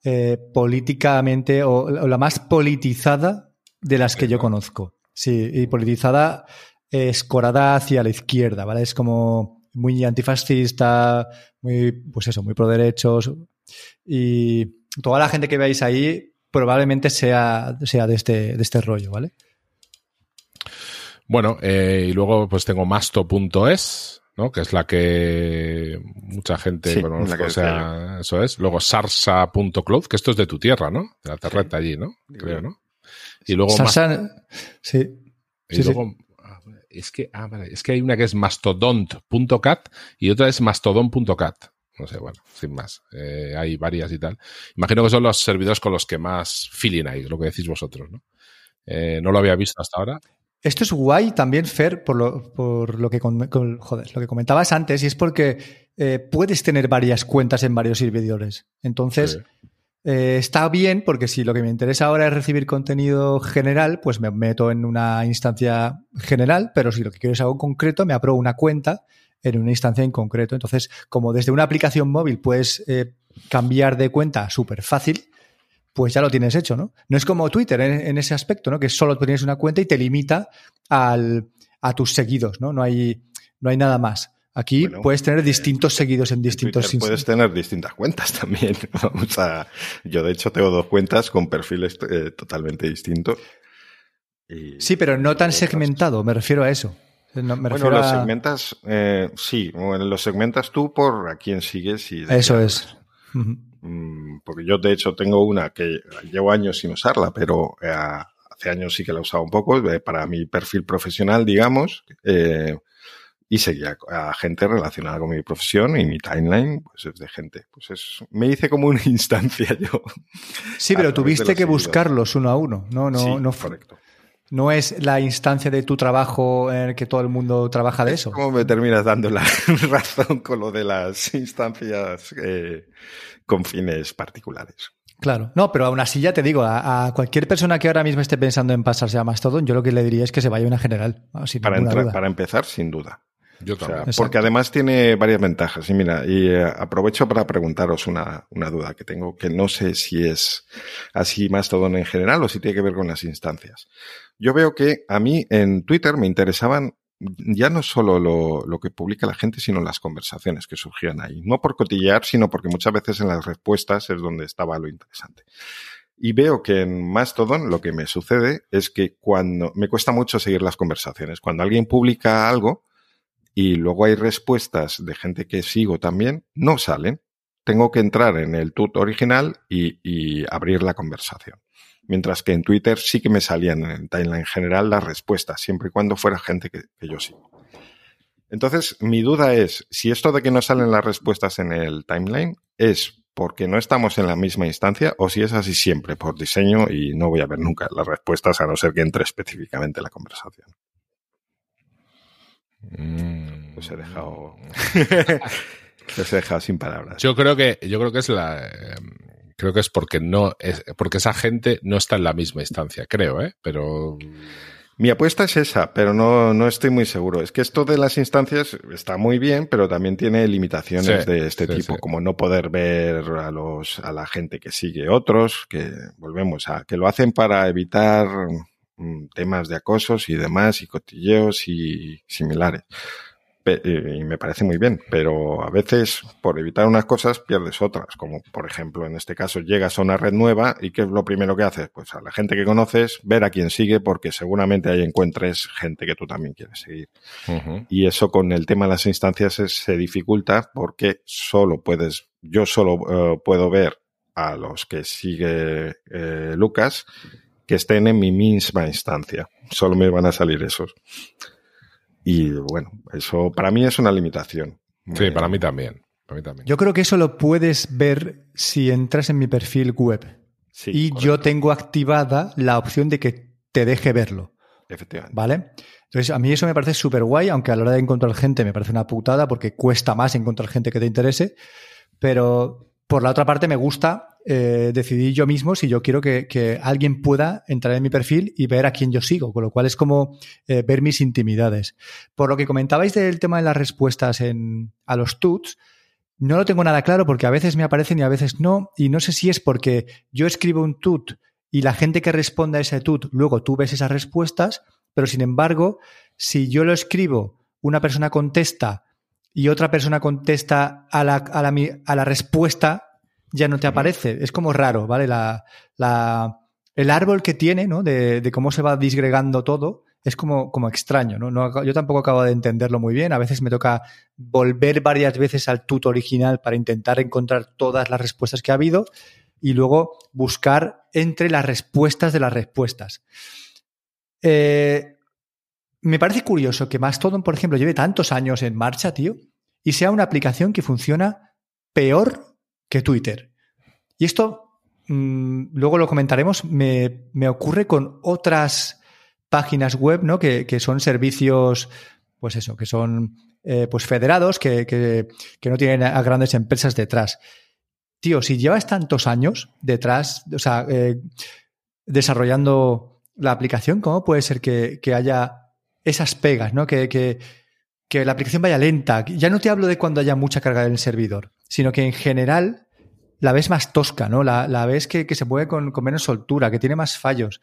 eh, políticamente o, la más politizada de las que yo conozco. Sí, y politizada escorada hacia la izquierda, ¿vale? Es como muy antifascista, muy, pues eso, muy pro derechos. Y toda la gente que veáis ahí probablemente sea, sea de, este, de este rollo, ¿vale? Bueno, eh, y luego pues tengo masto.es, ¿no? Que es la que mucha gente, o sea, eso es. Luego sarsa.cloud, que esto es de tu tierra, ¿no? De la terreta allí, ¿no? Creo, ¿no? Y luego Sarsa, sí. Y luego, ah, es que, ah, vale, es que hay una que es mastodont.cat y otra es mastodon.cat. No sé, bueno, sin más. Eh, hay varias y tal. Imagino que son los servidores con los que más feeling hay, lo que decís vosotros, ¿no? Eh, no lo había visto hasta ahora. Esto es guay también, Fer, por lo, por lo, que, joder, lo que comentabas antes, y es porque eh, puedes tener varias cuentas en varios servidores. Entonces, eh, está bien porque si lo que me interesa ahora es recibir contenido general, pues me meto en una instancia general, pero si lo que quiero es algo concreto, me apruebo una cuenta en una instancia en concreto. Entonces, como desde una aplicación móvil puedes eh, cambiar de cuenta súper fácil, pues ya lo tienes hecho, ¿no? No es como Twitter en, ese aspecto, ¿no? Que solo tienes una cuenta y te limita al, a tus seguidos, ¿no? No hay, no hay nada más. Aquí puedes tener distintos seguidos en distintos en Puedes tener distintas cuentas [laughs] también. Vamos a, yo, de hecho, tengo dos cuentas con perfiles eh, totalmente distintos. sí, pero no tan segmentado, me refiero a eso. bueno, los segmentas, eh, sí, los segmentas tú por a quién sigues y... Eso es. Porque yo de hecho tengo una que llevo años sin usarla, pero eh, hace años sí que la he usado un poco eh, para mi perfil profesional, digamos, eh, y seguía a gente relacionada con mi profesión y mi timeline pues es de gente. Pues es, me hice como una [laughs] instancia yo. Sí, pero tuviste que buscarlos uno a uno, no, no, no, correcto. No es la instancia de tu trabajo en el que todo el mundo trabaja de eso. ¿Cómo me terminas dando la [laughs] razón con lo de las instancias con fines particulares. Claro, no, pero aún así ya te digo, a, cualquier persona que ahora mismo esté pensando en pasarse a Mastodon, yo lo que le diría es que se vaya a una general. para, para empezar, sin duda. Yo también. porque además tiene varias ventajas. Y mira, y eh, aprovecho para preguntaros una, una, duda que tengo, que no sé si es así Mastodon en general o si tiene que ver con las instancias. Yo veo que a mí en Twitter me interesaban ya no solo lo, que publica la gente, sino las conversaciones que surgían ahí. No por cotillear, sino porque muchas veces en las respuestas es donde estaba lo interesante. Y veo que en Mastodon lo que me sucede es que cuando me cuesta mucho seguir las conversaciones, cuando alguien publica algo y luego hay respuestas de gente que sigo también, no salen. Tengo que entrar en el tut original y abrir la conversación. Mientras que en Twitter sí que me salían en timeline general las respuestas, siempre y cuando fuera gente que, yo sigo. Entonces, mi duda es, si esto de que no salen las respuestas en el timeline es porque no estamos en la misma instancia o si es así siempre por diseño y no voy a ver nunca las respuestas a no ser que entre específicamente la conversación. Mm. Os he dejado. [laughs] os he dejado sin palabras. Yo creo que, yo creo que es la. Em, creo que es porque no es porque esa gente no está en la misma instancia, creo, ¿eh? Pero mi apuesta es esa, pero no, no estoy muy seguro. Es que esto de las instancias está muy bien, pero también tiene limitaciones de este tipo, como no poder ver a los, a la gente que sigue otros, que volvemos a, que lo hacen para evitar mm, temas de acosos y demás, y cotilleos y similares y me parece muy bien, pero a veces por evitar unas cosas pierdes otras, como por ejemplo en este caso llegas a una red nueva y ¿qué es lo primero que haces? Pues a la gente que conoces, ver a quién sigue porque seguramente ahí encuentres gente que tú también quieres seguir. Y eso con el tema de las instancias se dificulta porque solo puedes, yo solo eh, puedo ver a los que sigue eh, Lucas que estén en mi misma instancia. Solo me van a salir esos. Y bueno, eso para mí es una limitación. Sí, para mí también. Para mí también. Yo creo que eso lo puedes ver si entras en mi perfil web. y yo tengo activada la opción de que te deje verlo. Efectivamente. ¿Vale? Entonces, a mí eso me parece súper guay, aunque a la hora de encontrar gente me parece una putada porque cuesta más encontrar gente que te interese. Pero por la otra parte, me gusta eh, decidir yo mismo si yo quiero que, alguien pueda entrar en mi perfil y ver a quién yo sigo, con lo cual es como eh, ver mis intimidades. Por lo que comentabais del tema de las respuestas en, a los tuts, no lo tengo nada claro porque a veces me aparecen y a veces no, y no sé si es porque yo escribo un tut y la gente que responde a ese tut, luego tú ves esas respuestas, pero sin embargo, si yo lo escribo, una persona contesta y otra persona contesta a la, a la, a la respuesta ya no te aparece. Es como raro, ¿vale? La, la, el árbol que tiene, ¿no? De, de, cómo se va disgregando todo, es como, como extraño, ¿no? ¿no? Yo tampoco acabo de entenderlo muy bien. A veces me toca volver varias veces al tuto original para intentar encontrar todas las respuestas que ha habido y luego buscar entre las respuestas de las respuestas. Eh, me parece curioso que Mastodon, por ejemplo, lleve tantos años en marcha, tío, y sea una aplicación que funciona peor que Twitter. Y esto, mm, luego lo comentaremos, me, me ocurre con otras páginas web, ¿no? Que, son servicios, pues eso, que son eh, pues federados, que, no tienen a grandes empresas detrás. Tío, si llevas tantos años detrás, o sea, eh, desarrollando la aplicación, ¿cómo puede ser que, haya esas pegas, ¿no? Que, que, la aplicación vaya lenta. Ya no te hablo de cuando haya mucha carga en el servidor, sino que en general la ves más tosca, ¿no? La, la ves que, se mueve con, con, menos soltura, que tiene más fallos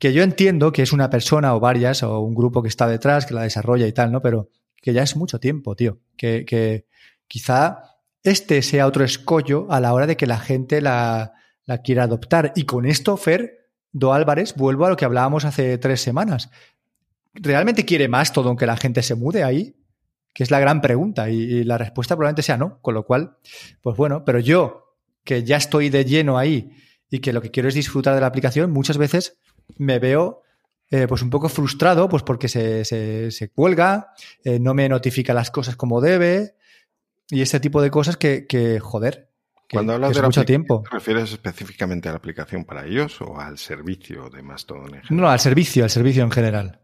que yo entiendo que es una persona o varias o un grupo que está detrás, que la desarrolla y tal, ¿no? Pero que ya es mucho tiempo, tío. Que, que quizá este sea otro escollo a la hora de que la gente la, la quiera adoptar. Y con esto, Fer, Do Álvarez, vuelvo a lo que hablábamos hace tres semanas. ¿Realmente quiere más todo aunque la gente se mude ahí? Que es la gran pregunta. Y, y la respuesta probablemente sea no. Con lo cual, pues bueno, pero yo, que ya estoy de lleno ahí y que lo que quiero es disfrutar de la aplicación, muchas veces me veo eh, pues un poco frustrado, pues porque se, se, cuelga, eh, no me notifica las cosas como debe y ese tipo de cosas que, que joder. Cuando hablas de mucho tiempo. ¿Te refieres específicamente a la aplicación para ellos o al servicio de Mastodon en general? No, al servicio, al servicio en general.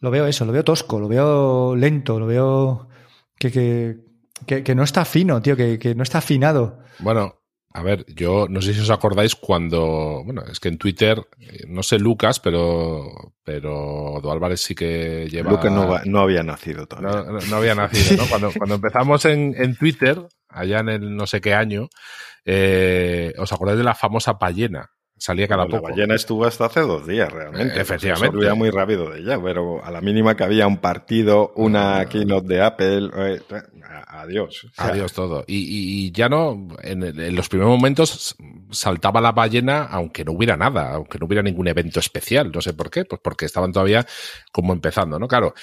Lo veo eso, lo veo tosco, lo veo lento, lo veo que, que, que, no está fino, tío, que, que no está afinado. Bueno, a ver, yo no sé si os acordáis cuando, bueno, es que en Twitter, eh, no sé Lucas, pero, pero Do Álvarez sí que lleva. Lucas no, había nacido todavía. No, había nacido, ¿no? Cuando, [laughs] cuando empezamos en, en, Twitter, allá en el no sé qué año, eh, ¿os acordáis de la famosa pallena? Salía cada poco. La ballena estuvo hasta hace dos días, realmente. Eh, efectivamente. Se muy rápido de ella, pero a la mínima que había un partido, una ah. keynote de Apple, eh, adiós. adiós todo. Y, ya no, en, los primeros momentos saltaba la ballena, aunque no hubiera nada, aunque no hubiera ningún evento especial. No sé por qué, pues porque estaban todavía como empezando, ¿no? Claro.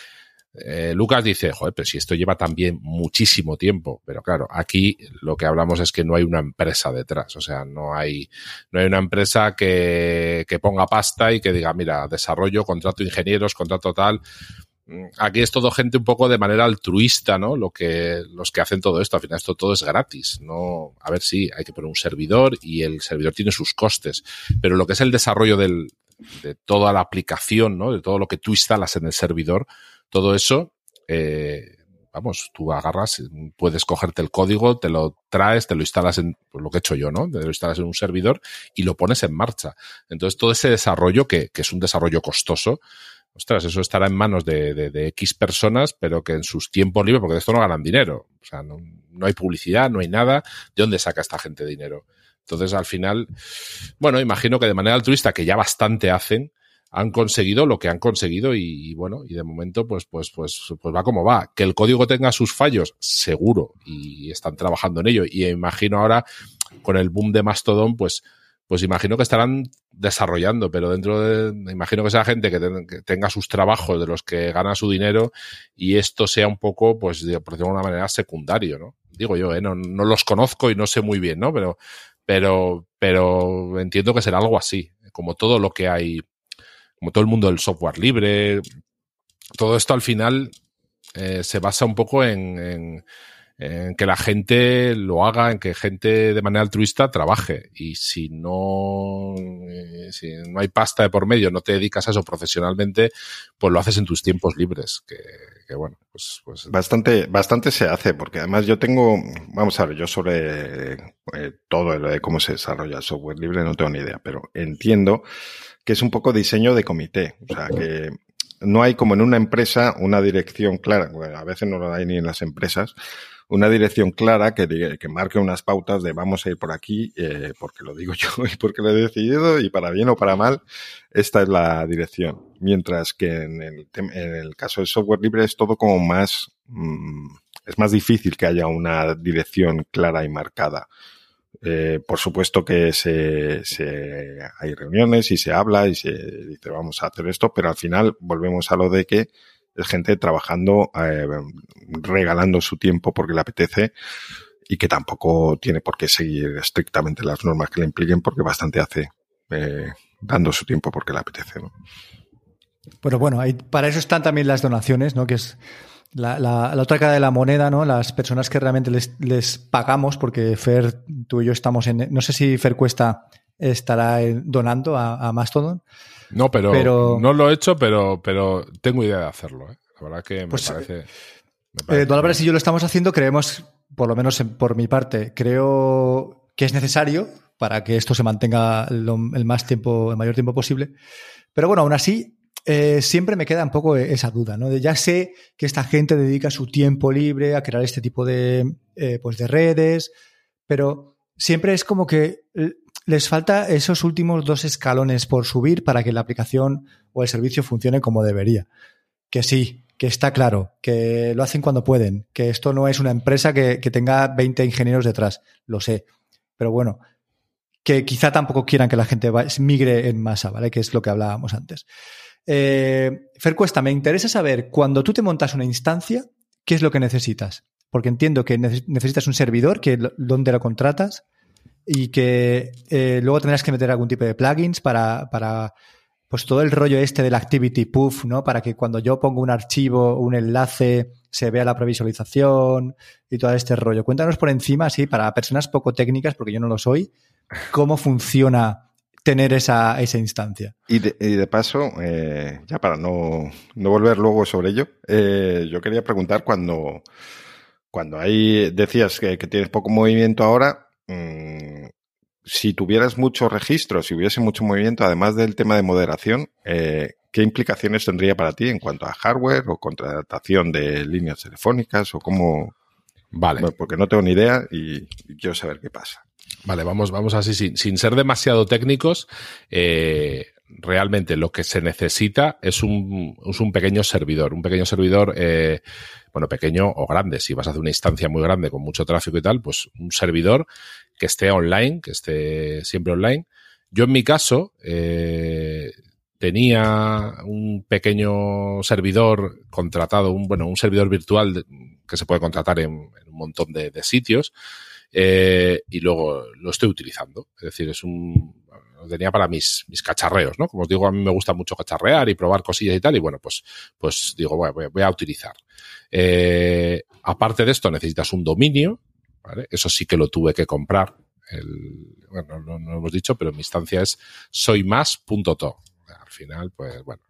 Eh, Lucas dice, joder, pero si esto lleva también muchísimo tiempo, pero claro, aquí lo que hablamos es que no hay una empresa detrás, o sea, no hay, no hay una empresa que, que ponga pasta y que diga, mira, desarrollo, contrato ingenieros, contrato tal. Mm, aquí es todo gente un poco de manera altruista, ¿no? Lo que, los que hacen todo esto, al final esto todo es gratis, ¿no? A ver si hay que poner un servidor y el servidor tiene sus costes, pero lo que es el desarrollo del, de toda la aplicación, ¿no? De todo lo que tú instalas en el servidor, todo eso, eh, vamos, tú agarras, puedes cogerte el código, te lo traes, te lo instalas en, pues lo que he hecho yo, ¿no? Te lo instalas en un servidor y lo pones en marcha. Entonces, todo ese desarrollo, que, que es un desarrollo costoso, ostras, eso estará en manos de, de, de, X personas, pero que en sus tiempos libres, porque de esto no ganan dinero. O sea, no, no hay publicidad, no hay nada. ¿De dónde saca esta gente dinero? Entonces, al final, bueno, imagino que de manera altruista, que ya bastante hacen, han conseguido lo que han conseguido y, bueno, y de momento pues, pues, pues, pues va como va. Que el código tenga sus fallos, seguro, y están trabajando en ello. Y imagino ahora, con el boom de Mastodon, pues, pues imagino que estarán desarrollando, pero dentro de, imagino que sea gente que, tenga sus trabajos de los que gana su dinero y esto sea un poco, pues, de, por decirlo de alguna manera, secundario, ¿no? Digo yo, ¿eh? no, no los conozco y no sé muy bien, ¿no? Pero, pero, pero entiendo que será algo así, como todo lo que hay como todo el mundo del software libre, todo esto al final eh, se basa un poco en, que la gente lo haga, en que gente de manera altruista trabaje. Y si no, eh, si no hay pasta de por medio, no te dedicas a eso profesionalmente, pues lo haces en tus tiempos libres. Que, bueno, pues, pues, Bastante, bastante se hace, porque además yo tengo, vamos a ver, yo sobre eh, todo lo de cómo se desarrolla el software libre no tengo ni idea, pero entiendo que es un poco diseño de comité. O sea, que no hay como en una empresa una dirección clara, a veces no lo hay ni en las empresas, una dirección clara que, que marque unas pautas de vamos a ir por aquí, eh, porque lo digo [laughs] yo y porque lo he decidido, y para bien o para mal, esta es la dirección. Mientras que en el, en el caso del software libre es todo como más, mm, es más difícil que haya una dirección clara y marcada Eh, por supuesto que se, hay reuniones y se habla y se dice vamos a hacer esto, pero al final volvemos a lo de que es gente trabajando, eh, regalando su tiempo porque le apetece y que tampoco tiene por qué seguir estrictamente las normas que le impliquen porque bastante hace eh, dando su tiempo porque le apetece. ¿no? Bueno, hay, para eso están también las donaciones, ¿no? que es la, la, otra cara de la moneda, ¿no? Las personas que realmente les, les, pagamos, porque Fer, tú y yo estamos en. No sé si Fer Cuesta estará donando a, a Mastodon. No, pero, no lo he hecho, pero, pero tengo idea de hacerlo. ¿eh? La verdad que me pues, parece. Eh, Don Álvarez y yo lo estamos haciendo, creemos, por lo menos por mi parte, creo que es necesario para que esto se mantenga el más tiempo, el mayor tiempo posible. Pero bueno, aún así, eh, siempre me queda un poco esa duda, ¿no? De ya sé que esta gente dedica su tiempo libre a crear este tipo de, eh, pues de redes, pero siempre es como que les falta esos últimos dos escalones por subir para que la aplicación o el servicio funcione como debería. Que sí, que está claro, que lo hacen cuando pueden, que esto no es una empresa que, que tenga 20 ingenieros detrás, lo sé. Pero bueno, que quizá tampoco quieran que la gente migre en masa, ¿vale? Que es lo que hablábamos antes. Eh, Fer Cuesta, me interesa saber, cuando tú te montas una instancia, ¿qué es lo que necesitas? Porque entiendo que necesitas un servidor, que donde lo contratas, y que eh, luego tendrás que meter algún tipo de plugins para, para pues todo el rollo este del Activity Puff, ¿no? Para que cuando yo pongo un archivo, un enlace, se vea la previsualización y todo este rollo. Cuéntanos por encima, sí, para personas poco técnicas, porque yo no lo soy, cómo funciona tener esa, esa instancia. Y de, y de paso, eh, ya para no, no, volver luego sobre ello, eh, yo quería preguntar cuando, cuando ahí decías que, que tienes poco movimiento ahora, mmm, si tuvieras muchos registros, si hubiese mucho movimiento, además del tema de moderación, eh, ¿qué implicaciones tendría para ti en cuanto a hardware o contratación de líneas telefónicas o cómo? Vale. Bueno, porque no tengo ni idea y, y quiero saber qué pasa. Vale, vamos, vamos así, sin, sin ser demasiado técnicos. Eh, realmente lo que se necesita es un, es un pequeño servidor, un pequeño servidor, eh, bueno, pequeño o grande. Si vas a hacer una instancia muy grande con mucho tráfico y tal, pues un servidor que esté online, que esté siempre online. Yo en mi caso eh, tenía un pequeño servidor contratado, un, bueno, un servidor virtual que se puede contratar en, un montón de sitios eh, y luego lo estoy utilizando. Es decir, es un, lo tenía para mis, mis cacharreos, ¿no? Como os digo, a mí me gusta mucho cacharrear y probar cosillas y tal, y bueno, pues, pues digo, voy, voy a utilizar. Eh, aparte de esto, necesitas un dominio, ¿vale? Eso sí que lo tuve que comprar. El, bueno, no, lo hemos dicho, pero mi instancia es soymas.to. Al final, pues bueno,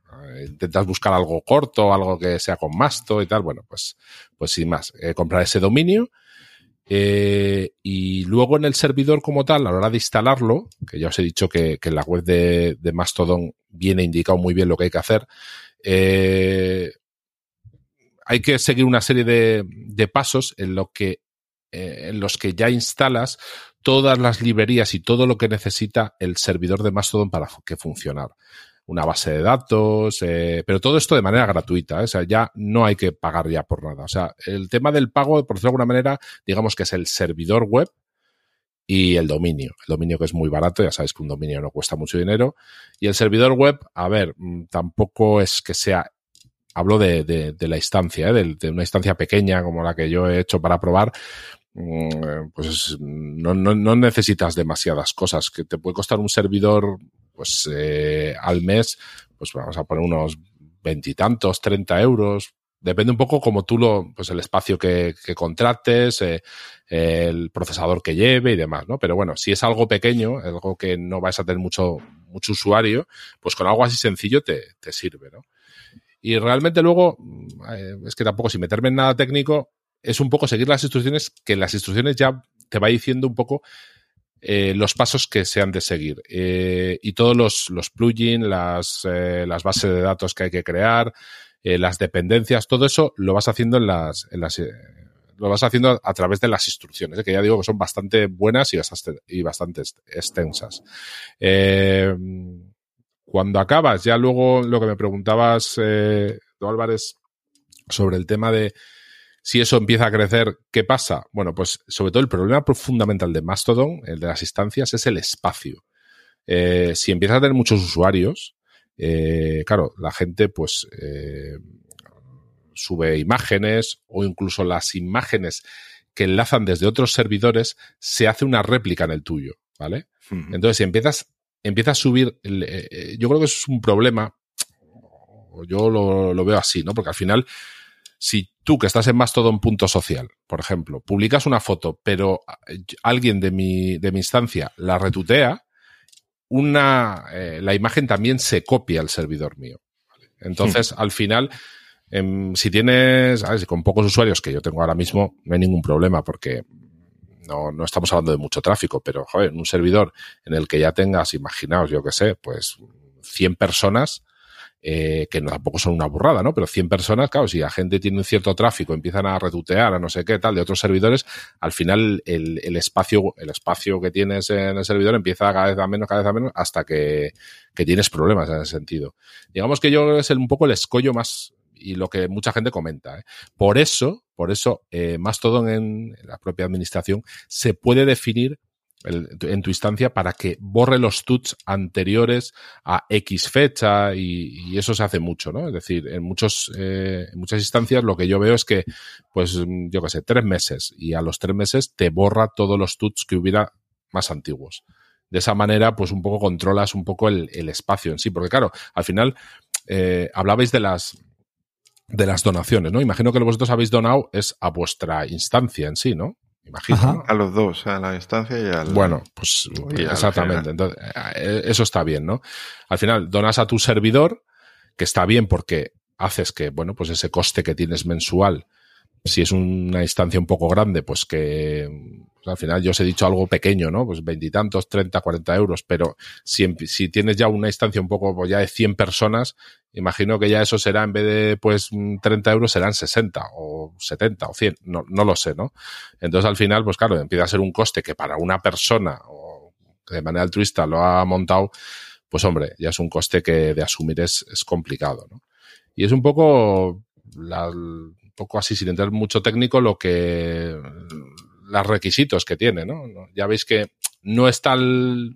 intentas buscar algo corto, algo que sea con masto y tal, bueno, pues, pues sin más, eh, comprar ese dominio eh, y luego en el servidor como tal, a la hora de instalarlo, que ya os he dicho que, en la web de, Mastodon viene indicado muy bien lo que hay que hacer, eh, hay que seguir una serie de, pasos en, que, eh, en los que ya instalas todas las librerías y todo lo que necesita el servidor de Mastodon para que funcionar una base de datos, eh, pero todo esto de manera gratuita, ¿eh? o sea, ya no hay que pagar ya por nada. O sea, el tema del pago, por decirlo de alguna manera, digamos que es el servidor web y el dominio. El dominio que es muy barato, ya sabéis que un dominio no cuesta mucho dinero. Y el servidor web, a ver, mm, tampoco es que sea hablo de, la instancia, ¿eh? de, una instancia pequeña como la que yo he hecho para probar, mm, pues no, no, necesitas demasiadas cosas, que te puede costar un servidor pues eh, al mes, pues vamos a poner unos veintitantos, treinta euros. Depende un poco como tú lo, pues el espacio que, contrates, eh, el procesador que lleve y demás, ¿no? Pero bueno, si es algo pequeño, algo que no vais a tener mucho, mucho usuario, pues con algo así sencillo te, te sirve, ¿no? Y realmente luego, eh, es que tampoco, sin meterme en nada técnico, es un poco seguir las instrucciones, que las instrucciones ya te va diciendo un poco eh, los pasos que se han de seguir. Eh, y todos los, los plugins, las, eh, las bases de datos que hay que crear, eh, las dependencias, todo eso lo vas haciendo en las, en las eh, lo vas haciendo a través de las instrucciones, que ya digo que son bastante buenas y bastante, y bastante extensas. cuando acabas, ya luego lo que me preguntabas, eh, Álvarez, sobre el tema de Si eso empieza a crecer, ¿qué pasa? Bueno, pues sobre todo el problema fundamental de Mastodon, el de las instancias, es el espacio. Eh, si empiezas a tener muchos usuarios, eh, claro, la gente pues eh, sube imágenes o incluso las imágenes que enlazan desde otros servidores, se hace una réplica en el tuyo, ¿vale? Entonces, si empiezas, empiezas a subir, yo creo que eso es un problema, yo lo, lo, veo así, ¿no? Porque al final, si tú que estás en Mastodon punto social, por ejemplo, publicas una foto, pero alguien de mi, de mi instancia la retutea, una, eh, la imagen también se copia al servidor mío. Entonces, al final, em, si tienes, con pocos usuarios que yo tengo ahora mismo, no hay ningún problema porque no, no estamos hablando de mucho tráfico, pero, joder, un servidor en el que ya tengas, imaginaos, yo qué sé, pues 100 personas, eh, que tampoco son una burrada, ¿no? Pero 100 personas, claro, si la gente tiene un cierto tráfico, empiezan a retutear a no sé qué tal de otros servidores, al final el, espacio, el espacio que tienes en el servidor empieza cada vez a menos, cada vez a menos, hasta que, que tienes problemas en ese sentido. Digamos que yo es un poco el escollo más, y lo que mucha gente comenta. ¿eh? Por eso, por eso, eh, más todo en la propia administración, se puede definir en tu instancia para que borre los tuts anteriores a X fecha y, eso se hace mucho, ¿no? Es decir, en muchos, eh, en muchas instancias lo que yo veo es que, pues, yo qué sé, tres meses y a los tres meses te borra todos los tuts que hubiera más antiguos. De esa manera, pues un poco controlas un poco el, espacio en sí, porque claro, al final eh, hablabais de las de las donaciones, ¿no? Imagino que lo vosotros habéis donado es a vuestra instancia en sí, ¿no? Imagino. A los dos, a la distancia y al. Bueno, pues exactamente. Entonces, eh, eso está bien, ¿no? Al final, donas a tu servidor, que está bien porque haces que, bueno, pues ese coste que tienes mensual, si es una instancia un poco grande, pues que pues al final yo os he dicho algo pequeño, ¿no? Pues veintitantos, treinta, cuarenta euros, pero si, si tienes ya una instancia un poco pues ya de 100 personas, Imagino que ya eso será, en vez de pues 30 euros, serán 60 o 70 o 100, no, no lo sé, ¿no? Entonces al final, pues claro, empieza a ser un coste que para una persona o de manera altruista lo ha montado, pues hombre, ya es un coste que de asumir es, es complicado, ¿no? Y es un poco, la, poco así, sin entrar mucho técnico, lo que, los requisitos que tiene, ¿no? Ya veis que no es tal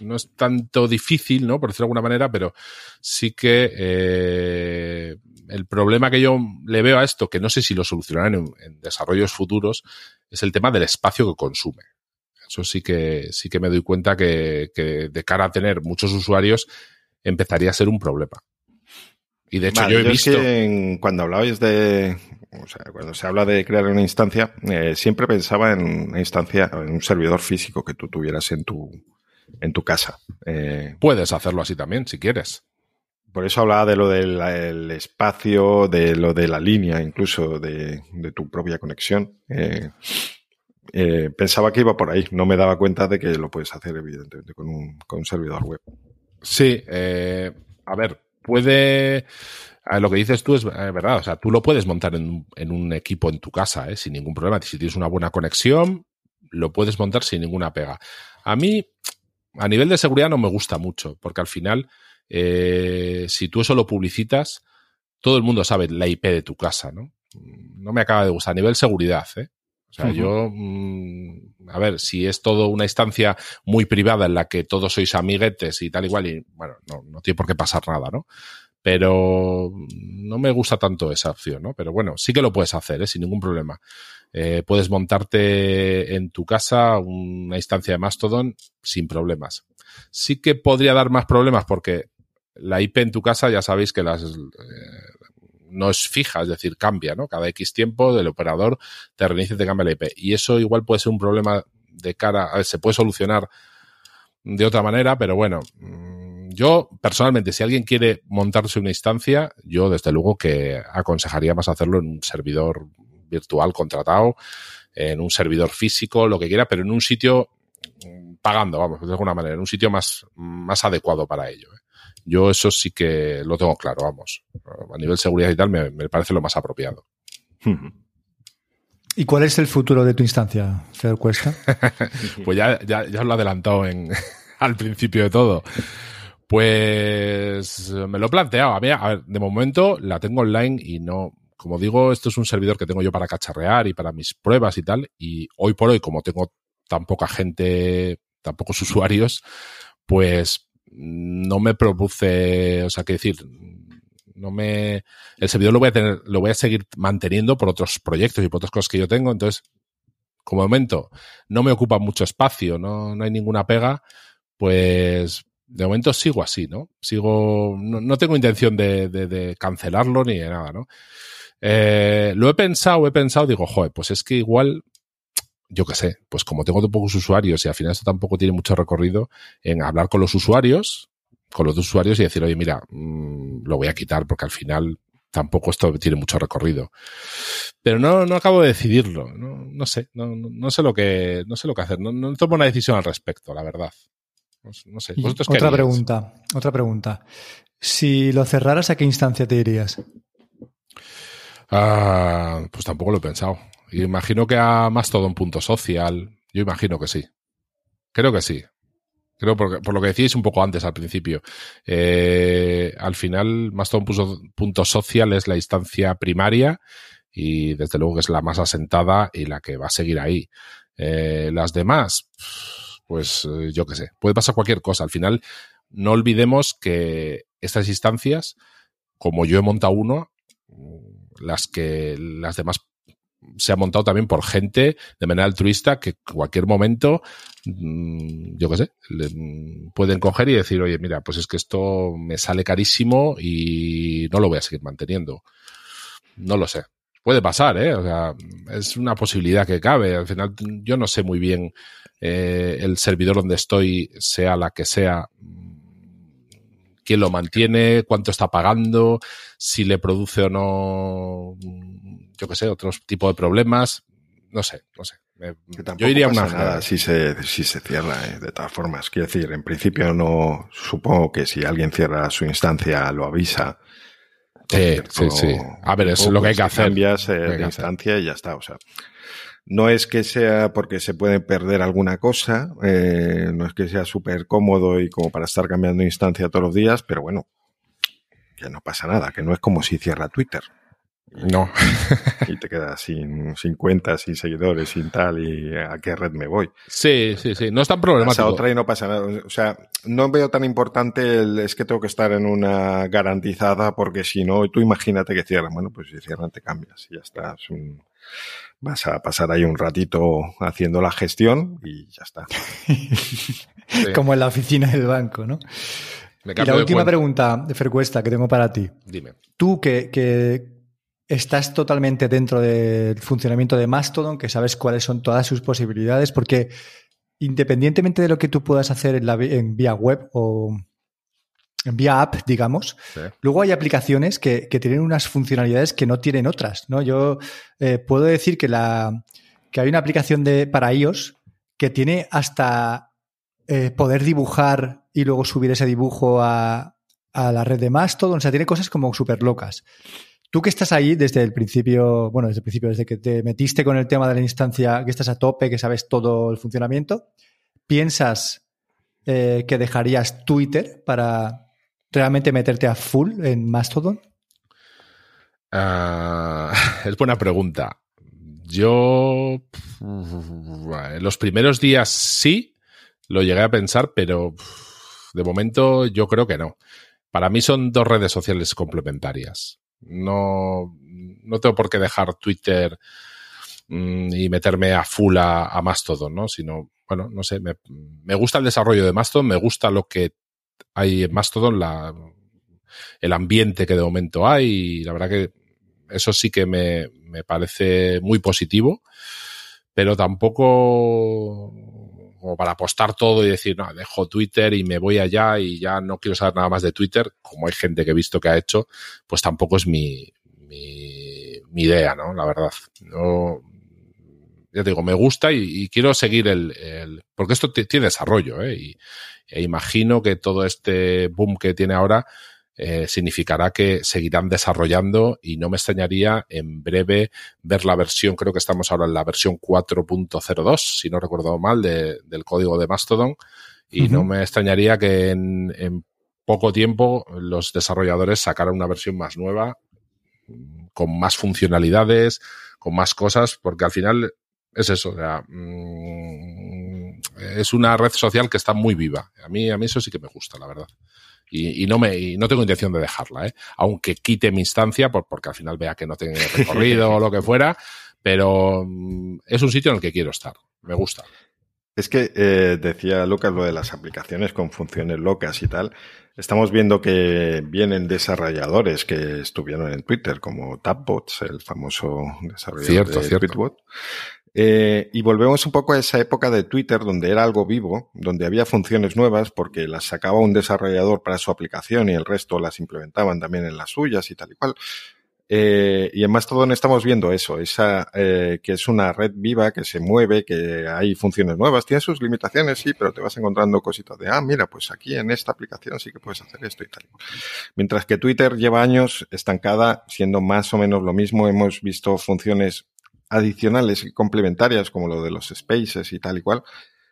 no es tanto difícil, ¿no? Por decirlo de alguna manera, pero sí que eh, el problema que yo le veo a esto, que no sé si lo solucionarán en, desarrollos futuros, es el tema del espacio que consume. Eso sí que, sí que me doy cuenta que, de cara a tener muchos usuarios empezaría a ser un problema. Y de hecho yo he visto... que cuando hablabais de... O sea, cuando se habla de crear una instancia, eh, siempre pensaba en una instancia, en un servidor físico que tú tuvieras en tu, en tu casa. Eh, Puedes hacerlo así también, si quieres. Por eso hablaba de lo del espacio, de lo de la línea, incluso de, tu propia conexión. Eh, eh, pensaba que iba por ahí, no me daba cuenta de que lo puedes hacer, evidentemente, con un, con un servidor web. Sí, a ver, puede. lo que dices tú es verdad, o sea, tú lo puedes montar en, en un equipo en tu casa, sin ningún problema. Si tienes una buena conexión, lo puedes montar sin ninguna pega. A mí, a nivel de seguridad no me gusta mucho, porque al final, eh, si tú eso lo publicitas, todo el mundo sabe la IP de tu casa, ¿no? No me acaba de gustar. A nivel seguridad, ¿eh? O sea, yo, mm, a ver, si es todo una instancia muy privada en la que todos sois amiguetes y tal igual, y bueno, no, no tiene por qué pasar nada, ¿no? Pero no me gusta tanto esa opción, ¿no? Pero bueno, sí que lo puedes hacer, ¿eh? sin ningún problema. Eh, puedes montarte en tu casa una instancia de Mastodon sin problemas. Sí que podría dar más problemas porque la IP en tu casa ya sabéis que las eh, no es fija, es decir, cambia, ¿no? Cada X tiempo el operador te reinicia y te cambia la IP. Y eso igual puede ser un problema de cara, a ver, se puede solucionar de otra manera, pero bueno, mm, yo personalmente, si alguien quiere montarse una instancia, yo desde luego que aconsejaría más hacerlo en un servidor virtual contratado, en un servidor físico, lo que quiera, pero en un sitio mm, pagando, vamos, de alguna manera, en un sitio más, más adecuado para ello. ¿eh? Yo eso sí que lo tengo claro, vamos. A nivel seguridad y tal me, parece lo más apropiado. ¿Y cuál es el futuro de tu instancia, Feder Cuesta? [laughs] pues ya, ya, ya os lo he adelantado en, [laughs] al principio de todo. Pues me lo he planteado. A ver, de momento la tengo online y no, como digo, esto es un servidor que tengo yo para cacharrear y para mis pruebas y tal. Y hoy por hoy, como tengo tan poca gente, tan pocos [laughs] usuarios, pues no me produce, o sea, que decir, no me, el servidor lo voy a tener, lo voy a seguir manteniendo por otros proyectos y por otras cosas que yo tengo. Entonces, como momento, no me ocupa mucho espacio, no, no hay ninguna pega, pues de momento sigo así, ¿no? Sigo, no, tengo intención de, cancelarlo ni de nada, ¿no? Eh, lo he pensado, he pensado, digo, joder, pues es que igual, yo qué sé, pues como tengo tan pocos usuarios y al final esto tampoco tiene mucho recorrido en hablar con los usuarios, con los usuarios y decir, oye, mira, mm, lo voy a quitar porque al final tampoco esto tiene mucho recorrido. Pero no, no acabo de decidirlo, no, no sé, no, no, sé lo que, no sé lo que hacer, no, no tomo una decisión al respecto, la verdad. No, sé. otra pregunta, otra pregunta. Si lo cerraras, ¿a qué instancia te irías? Ah, pues tampoco lo he pensado. Imagino que a más todo un punto social. Yo imagino que sí. Creo que sí. Creo por, por lo que decíais un poco antes al principio. Eh, al final, más todo un punto, punto social es la instancia primaria y desde luego que es la más asentada y la que va a seguir ahí. Eh, las demás, pues eh, yo qué sé, puede pasar cualquier cosa. Al final, no olvidemos que estas instancias, como yo he montado uno, las que las demás se han montado también por gente de manera altruista que cualquier momento, mm, yo qué sé, pueden coger y decir, oye, mira, pues es que esto me sale carísimo y no lo voy a seguir manteniendo. No lo sé. Puede pasar, ¿eh? O sea, es una posibilidad que cabe. Al final, yo no sé muy bien eh, el servidor donde estoy, sea la que sea, quién lo mantiene, cuánto está pagando, si le produce o no, yo qué sé, otro tipo de problemas. No sé, no sé. yo iría a una nada si se, si se cierra, eh, de todas formas. Quiero decir, en principio no, supongo que si alguien cierra su instancia lo avisa. Sí, sí, sí. A ver, es lo que hay que hacer. Cambias eh, de instancia y ya está. O sea, no es que sea porque se puede perder alguna cosa, eh, no es que sea súper cómodo y como para estar cambiando instancia todos los días, pero bueno, ya no pasa nada, que no es como si cierra Twitter. No. [laughs] y te quedas sin, sin cuentas, sin seguidores, sin tal, y a qué red me voy. Sí, sí, sí. No es tan problemático. otra y no pasa nada. O sea, no veo tan importante el, es que tengo que estar en una garantizada porque si no, tú imagínate que cierran. Bueno, pues si cierran te cambias y ya está. Es un, vas a pasar ahí un ratito haciendo la gestión y ya está. [laughs] Como en la oficina del banco, ¿no? y la última pregunta de Fercuesta que tengo para ti. Dime. Tú que, estás totalmente dentro del funcionamiento de Mastodon, que sabes cuáles son todas sus posibilidades, porque independientemente de lo que tú puedas hacer en, la, en vía web o vía app, digamos. Luego hay aplicaciones que, tienen unas funcionalidades que no tienen otras, ¿no? Yo eh, puedo decir que, la, que hay una aplicación de, para iOS que tiene hasta eh, poder dibujar y luego subir ese dibujo a, a la red de Mastodon. O sea, tiene cosas como súper locas. Tú que estás ahí desde el principio, bueno, desde el principio, desde que te metiste con el tema de la instancia, que estás a tope, que sabes todo el funcionamiento, ¿piensas eh, que dejarías Twitter para, realmente meterte a full en Mastodon? Ah, [laughs] es buena pregunta. Yo en los primeros días sí lo llegué a pensar, pero de momento yo creo que no. Para mí son dos redes sociales complementarias. No, no tengo por qué dejar Twitter mm, y meterme a full a, Mastodon, ¿no? Sino, bueno, no sé, me, me, gusta el desarrollo de Mastodon, me gusta lo que hay en Mastodon la, el ambiente que de momento hay y la verdad que eso sí que me, me parece muy positivo, pero tampoco como para apostar todo y decir, no, dejo Twitter y me voy allá y ya no quiero saber nada más de Twitter, como hay gente que he visto que ha hecho, pues tampoco es mi, mi, mi idea, ¿no? La verdad. No, ya te digo, me gusta y, quiero seguir el, el porque esto tiene desarrollo, ¿eh? Y, e imagino que todo este boom que tiene ahora eh, significará que seguirán desarrollando y no me extrañaría en breve ver la versión, creo que estamos ahora en la versión 4.02, si no recuerdo mal, del código de Mastodon. Y no me extrañaría que en, en, poco tiempo los desarrolladores sacaran una versión más nueva con más funcionalidades, con más cosas, porque al final es eso, o sea, mm, es una red social que está muy viva. A mí, a mí eso sí que me gusta, la verdad. Y, no me no tengo intención de dejarla, ¿eh? aunque quite mi instancia, porque al final vea que no tengo [laughs] recorrido o lo que fuera, pero mm, es un sitio en el que quiero estar. Me gusta. Es que eh, decía Lucas lo de las aplicaciones con funciones locas y tal. Estamos viendo que vienen desarrolladores que estuvieron en Twitter, como Tapbots, el famoso desarrollador de Tweetbot. Eh, y volvemos un poco a esa época de Twitter donde era algo vivo, donde había funciones nuevas porque las sacaba un desarrollador para su aplicación y el resto las implementaban también en las suyas y tal y cual. Eh, y en Mastodon estamos viendo eso, esa eh, que es una red viva que se mueve, que hay funciones nuevas, tiene sus limitaciones, sí, pero te vas encontrando cositas de, ah, mira, pues aquí en esta aplicación sí que puedes hacer esto y tal. Mientras que Twitter lleva años estancada, siendo más o menos lo mismo, hemos visto funciones adicionales y complementarias como lo de los spaces y tal y cual,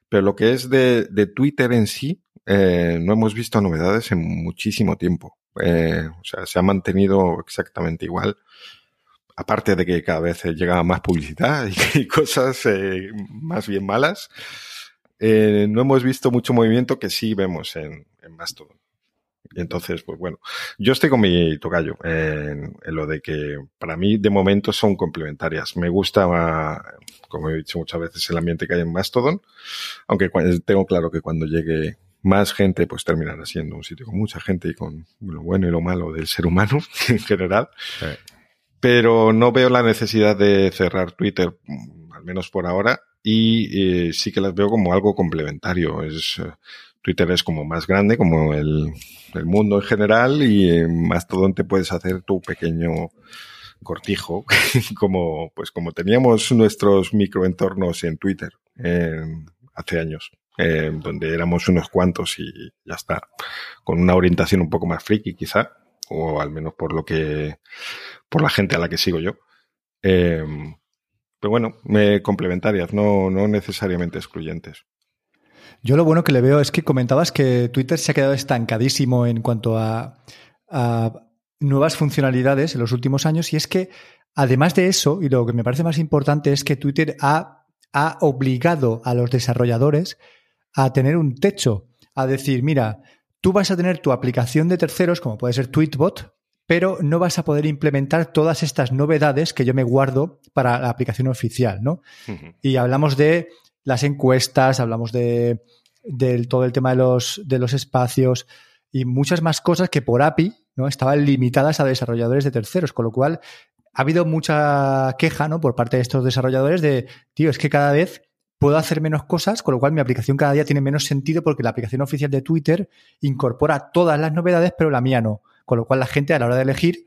pero lo que es de, de Twitter en sí, eh, no hemos visto novedades en muchísimo tiempo. Eh, o sea, se ha mantenido exactamente igual. Aparte de que cada vez llega más publicidad [laughs] y, cosas eh, más bien malas, eh, no hemos visto mucho movimiento que sí vemos en, en Mastodon. Entonces, pues bueno, yo estoy con mi tocayo en, lo de que para mí de momento son complementarias. Me gusta, como he dicho muchas veces, el ambiente que hay en Mastodon, aunque tengo claro que cuando llegue más gente, pues terminará siendo un sitio con mucha gente y con lo bueno y lo malo del ser humano [laughs] en general. Pero no veo la necesidad de cerrar Twitter, al menos por ahora, y eh, sí que las veo como algo complementario. Es, eh, Twitter es como más grande, como el, el mundo en general y más todo donde puedes hacer tu pequeño cortijo, [laughs] como, pues como teníamos nuestros microentornos en Twitter hace años, donde éramos unos cuantos y ya está, con una orientación un poco más friki quizá, o al menos por lo que, por la gente a la que sigo yo. Pero bueno, me complementarias, no, no necesariamente excluyentes. Yo lo bueno que le veo es que comentabas que Twitter se ha quedado estancadísimo en cuanto a, nuevas funcionalidades en los últimos años y es que además de eso, y lo que me parece más importante es que Twitter ha, ha obligado a los desarrolladores a tener un techo, a decir, mira, tú vas a tener tu aplicación de terceros, como puede ser Tweetbot, pero no vas a poder implementar todas estas novedades que yo me guardo para la aplicación oficial, ¿no? Y hablamos de las encuestas, hablamos de, todo el tema de los, de los espacios y muchas más cosas que por API ¿no? estaban limitadas a desarrolladores de terceros, con lo cual ha habido mucha queja ¿no? por parte de estos desarrolladores de, tío, es que cada vez puedo hacer menos cosas, con lo cual mi aplicación cada día tiene menos sentido porque la aplicación oficial de Twitter incorpora todas las novedades, pero la mía no. Con lo cual la gente a la hora de elegir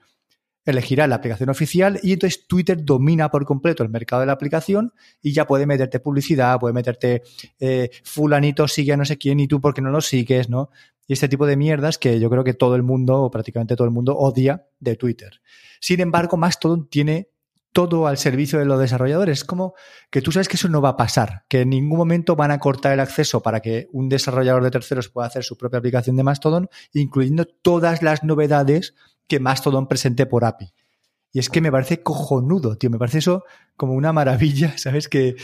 elegirá la aplicación oficial y entonces Twitter domina por completo el mercado de la aplicación y ya puede meterte publicidad, puede meterte eh, fulanito sigue a no sé quién y tú porque no lo sigues, ¿no? Y este tipo de mierdas que yo creo que todo el mundo, o prácticamente todo el mundo, odia de Twitter. Sin embargo, Mastodon tiene todo al servicio de los desarrolladores. Es como que tú sabes que eso no va a pasar, que en ningún momento van a cortar el acceso para que un desarrollador de terceros pueda hacer su propia aplicación de Mastodon, incluyendo todas las novedades que Mastodon presente por API. Y es que me parece cojonudo, tío. Me parece eso como una maravilla, [laughs] ¿sabes? Que.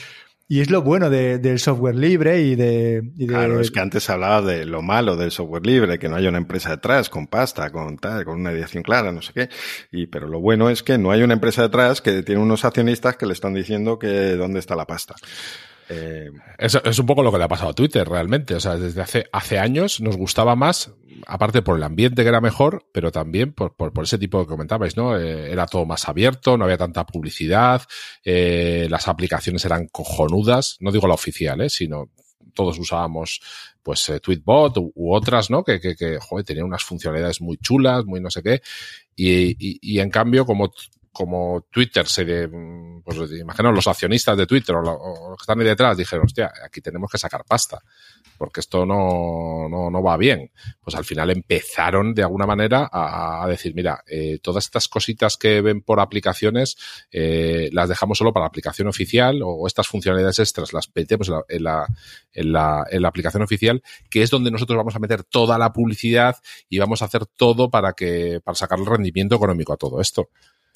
Y es lo bueno del software libre y de, Claro, es que antes hablaba de lo malo del software libre, que no haya una empresa detrás con pasta, con tal, con una dirección clara, no sé qué. Y, pero lo bueno es que no hay una empresa detrás que tiene unos accionistas que le están diciendo que dónde está la pasta. Eh, es, un poco lo que le ha pasado a Twitter realmente. O sea, desde hace, hace años nos gustaba más, aparte por el ambiente que era mejor, pero también por, por, ese tipo que comentabais, ¿no? Eh, era todo más abierto, no había tanta publicidad, eh, las aplicaciones eran cojonudas, no digo la oficial, sino todos usábamos pues Tweetbot u, otras, ¿no? Que, que, que, joder, unas funcionalidades muy chulas, muy no sé qué. Y, y en cambio, como como Twitter se de, pues imagino los accionistas de Twitter o, los que están ahí detrás dijeron, hostia, aquí tenemos que sacar pasta, porque esto no, no, no va bien. Pues al final empezaron de alguna manera a, decir, mira, eh, todas estas cositas que ven por aplicaciones eh, las dejamos solo para la aplicación oficial o estas funcionalidades extras las metemos en la, en la, en la aplicación oficial, que es donde nosotros vamos a meter toda la publicidad y vamos a hacer todo para que, para sacar el rendimiento económico a todo esto.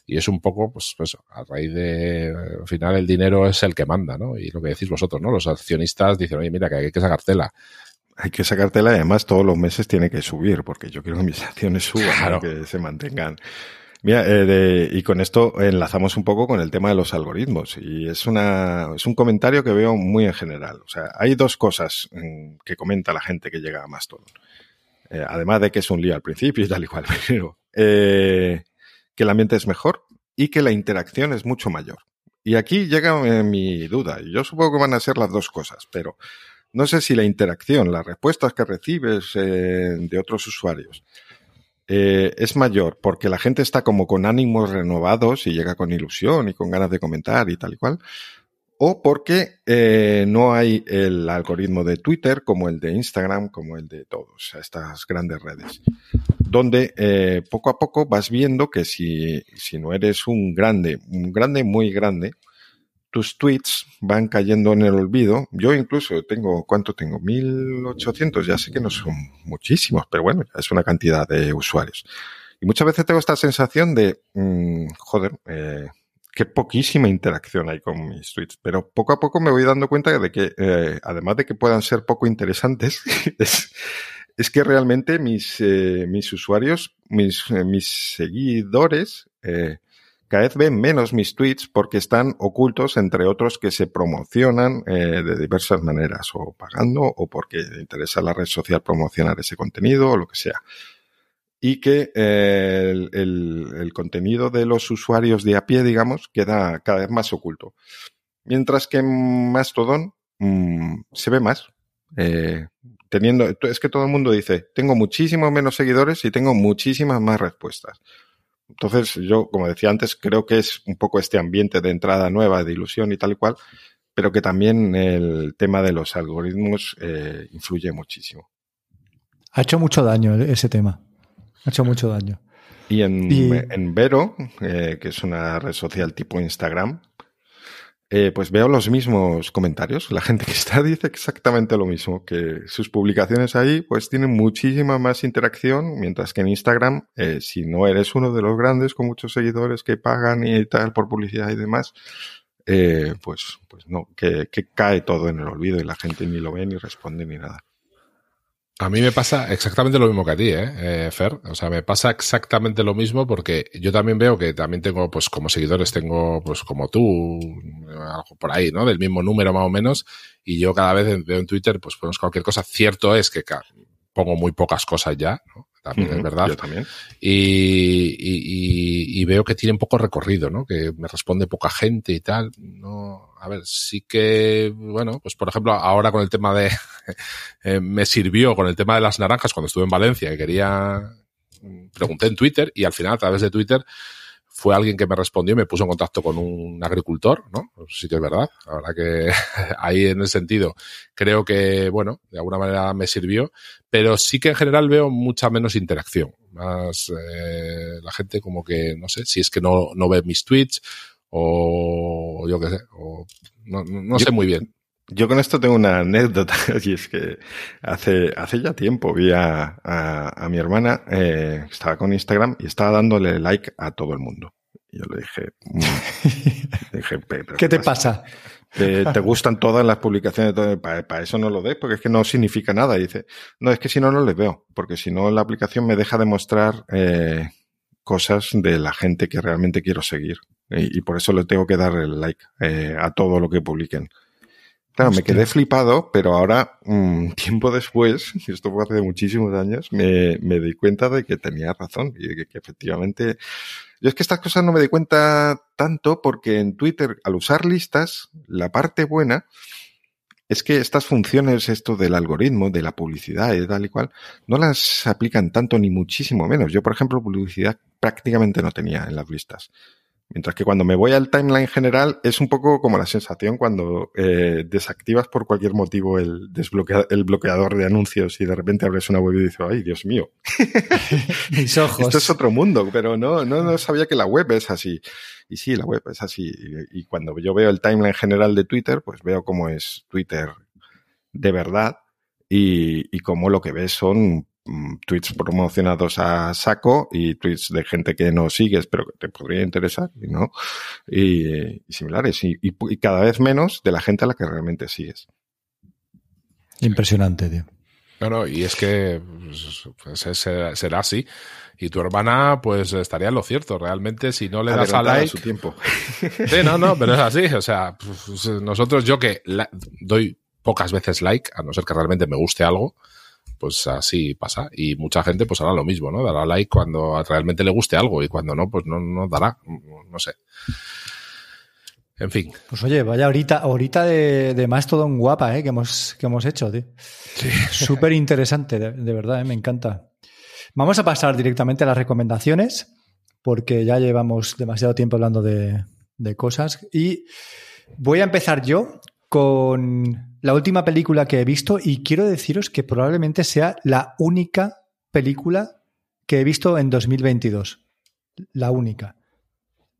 Y es un poco, pues, pues, a raíz de, al final el dinero es el que manda, ¿no? Y lo que decís vosotros, ¿no? Los accionistas dicen, oye, mira, que hay que sacar tela. Hay que sacar tela y además todos los meses tiene que subir, porque yo quiero que mis [laughs] acciones suban, que se mantengan. Mira, eh, y con esto enlazamos un poco con el tema de los algoritmos. Y es una, es un comentario que veo muy en general. O sea, hay dos cosas mm, que comenta la gente que llega a Mastodon. Eh, además de que es un lío al principio y tal y cual, [laughs] pero eh, que el ambiente es mejor y que la interacción es mucho mayor. Y aquí llega eh, mi duda, yo supongo que van a ser las dos cosas, pero no sé si la interacción, las respuestas que recibes de otros usuarios, es mayor porque la gente está como con ánimos renovados y llega con ilusión y con ganas de comentar y tal y cual, o porque eh, no hay el algoritmo de Twitter como el de Instagram, como el de todos, estas grandes redes, donde eh, poco a poco vas viendo que si, si no eres un grande, un grande muy grande, tus tweets van cayendo en el olvido. Yo incluso tengo, ¿cuánto tengo? 1800, ya sé que no son muchísimos, pero bueno, es una cantidad de usuarios. Y muchas veces tengo esta sensación de, mm, joder, eh, qué poquísima interacción hay con mis tweets. Pero poco a poco me voy dando cuenta de que, eh, además de que puedan ser poco interesantes, [laughs] es, que realmente mis, eh, mis usuarios, mis, eh, mis seguidores, cada vez ven menos mis tweets porque están ocultos entre otros que se promocionan de diversas maneras, o pagando, o porque interesa a la red social promocionar ese contenido, o lo que sea y que eh, el, contenido de los usuarios de a pie, digamos, queda cada vez más oculto. Mientras que Mastodon mm, se ve más. Eh, teniendo, es que todo el mundo dice, tengo muchísimos menos seguidores y tengo muchísimas más respuestas. Entonces, yo, como decía antes, creo que es un poco este ambiente de entrada nueva, de ilusión y tal y cual, pero que también el tema de los algoritmos eh, influye muchísimo. Ha hecho mucho daño ese tema. Ha hecho mucho daño. Y en, Vero, eh, que es una red social tipo Instagram, eh, pues veo los mismos comentarios. La gente que está [laughs] dice exactamente lo mismo, que sus publicaciones ahí pues tienen muchísima más interacción, mientras que en Instagram, eh, si no eres uno de los grandes con muchos seguidores que pagan y tal por publicidad y demás, pues, pues no, que cae todo en el olvido y la gente ni lo ve ni responde ni nada. A mí me pasa exactamente lo mismo que a ti, ¿eh? ¿eh? Fer. O sea, me pasa exactamente lo mismo porque yo también veo que también tengo, pues como seguidores, tengo, pues como tú, algo por ahí, ¿no? Del mismo número más o menos. Y yo cada vez veo en Twitter, pues ponemos cualquier cosa. Cierto es que pongo muy pocas cosas ya, ¿no? También es verdad. Yo también. Y, y, y, veo que tienen poco recorrido, ¿no? Que me responde poca gente y tal. No, a ver, sí que, bueno, pues por ejemplo, ahora con el tema de, [laughs] eh, me sirvió con el tema de las naranjas cuando estuve en Valencia, y quería, pregunté en Twitter y al final a través de Twitter fue alguien que me respondió y me puso en contacto con un agricultor, ¿no? Sí que es verdad. La verdad que [laughs] ahí en ese sentido creo que, bueno, de alguna manera me sirvió, pero sí que en general veo mucha menos interacción. Más eh, la gente como que, no sé, si es que no, no ve mis tweets o yo qué sé, o no, no sé muy bien. Yo con esto tengo una anécdota, [laughs] y es que hace, hace ya tiempo vi a, a, mi hermana, eh, estaba con Instagram y estaba dándole like a todo el mundo. Y yo le dije, mm". [laughs] dije ¿qué te pasa? ¿Te, gustan todas las publicaciones? Para, eso no lo de, porque es que no significa nada. Y dice, no, es que si no, no les veo, porque si no, la aplicación me deja de mostrar eh, cosas de la gente que realmente quiero seguir. Y, por eso le tengo que dar el like eh, a todo lo que publiquen. Claro, me quedé flipado, pero ahora, un [laughs] tiempo después, y esto fue hace muchísimos años, me, me di cuenta de que tenía razón y de que, efectivamente... Yo es que estas cosas no me di cuenta tanto porque en Twitter, al usar listas, la parte buena es que estas funciones, esto del algoritmo, de la publicidad y tal y cual, no las aplican tanto ni muchísimo menos. Yo, por ejemplo, publicidad prácticamente no tenía en las listas. Mientras que cuando me voy al timeline general es un poco como la sensación cuando eh, desactivas por cualquier motivo el, el bloqueador de anuncios y de repente abres una web y dices, ay, Dios mío. [laughs] Mis ojos. Esto es otro mundo, pero no, no, no sabía que la web es así. Y sí, la web es así. Y, y cuando yo veo el timeline general de Twitter, pues veo cómo es Twitter de verdad y, y cómo lo que ves son tweets promocionados a saco y tweets de gente que no sigues pero que te podría interesar y no y, similares y, cada vez menos de la gente a la que realmente sigues. Impresionante, tío. No, y es que pues, será así. Y tu hermana, pues estaría en lo cierto. Realmente, si no le das a like. su tiempo. [laughs] Sí, no, no, pero es así. O sea, pues, nosotros, yo que doy pocas veces like, a no ser que realmente me guste algo, pues así pasa. Y mucha gente, pues hará lo mismo, ¿no? Dará like cuando realmente le guste algo y cuando no, pues no, no dará. No sé. En fin. Pues oye, vaya ahorita, ahorita de, de Mastodon guapa, ¿eh? Que hemos, que hemos hecho, tío. Sí. Súper interesante, de, verdad, ¿eh? me encanta. Vamos a pasar directamente a las recomendaciones, porque ya llevamos demasiado tiempo hablando de, de cosas. Y voy a empezar yo con la última película que he visto y quiero deciros que probablemente sea la única película que he visto en 2022. La única.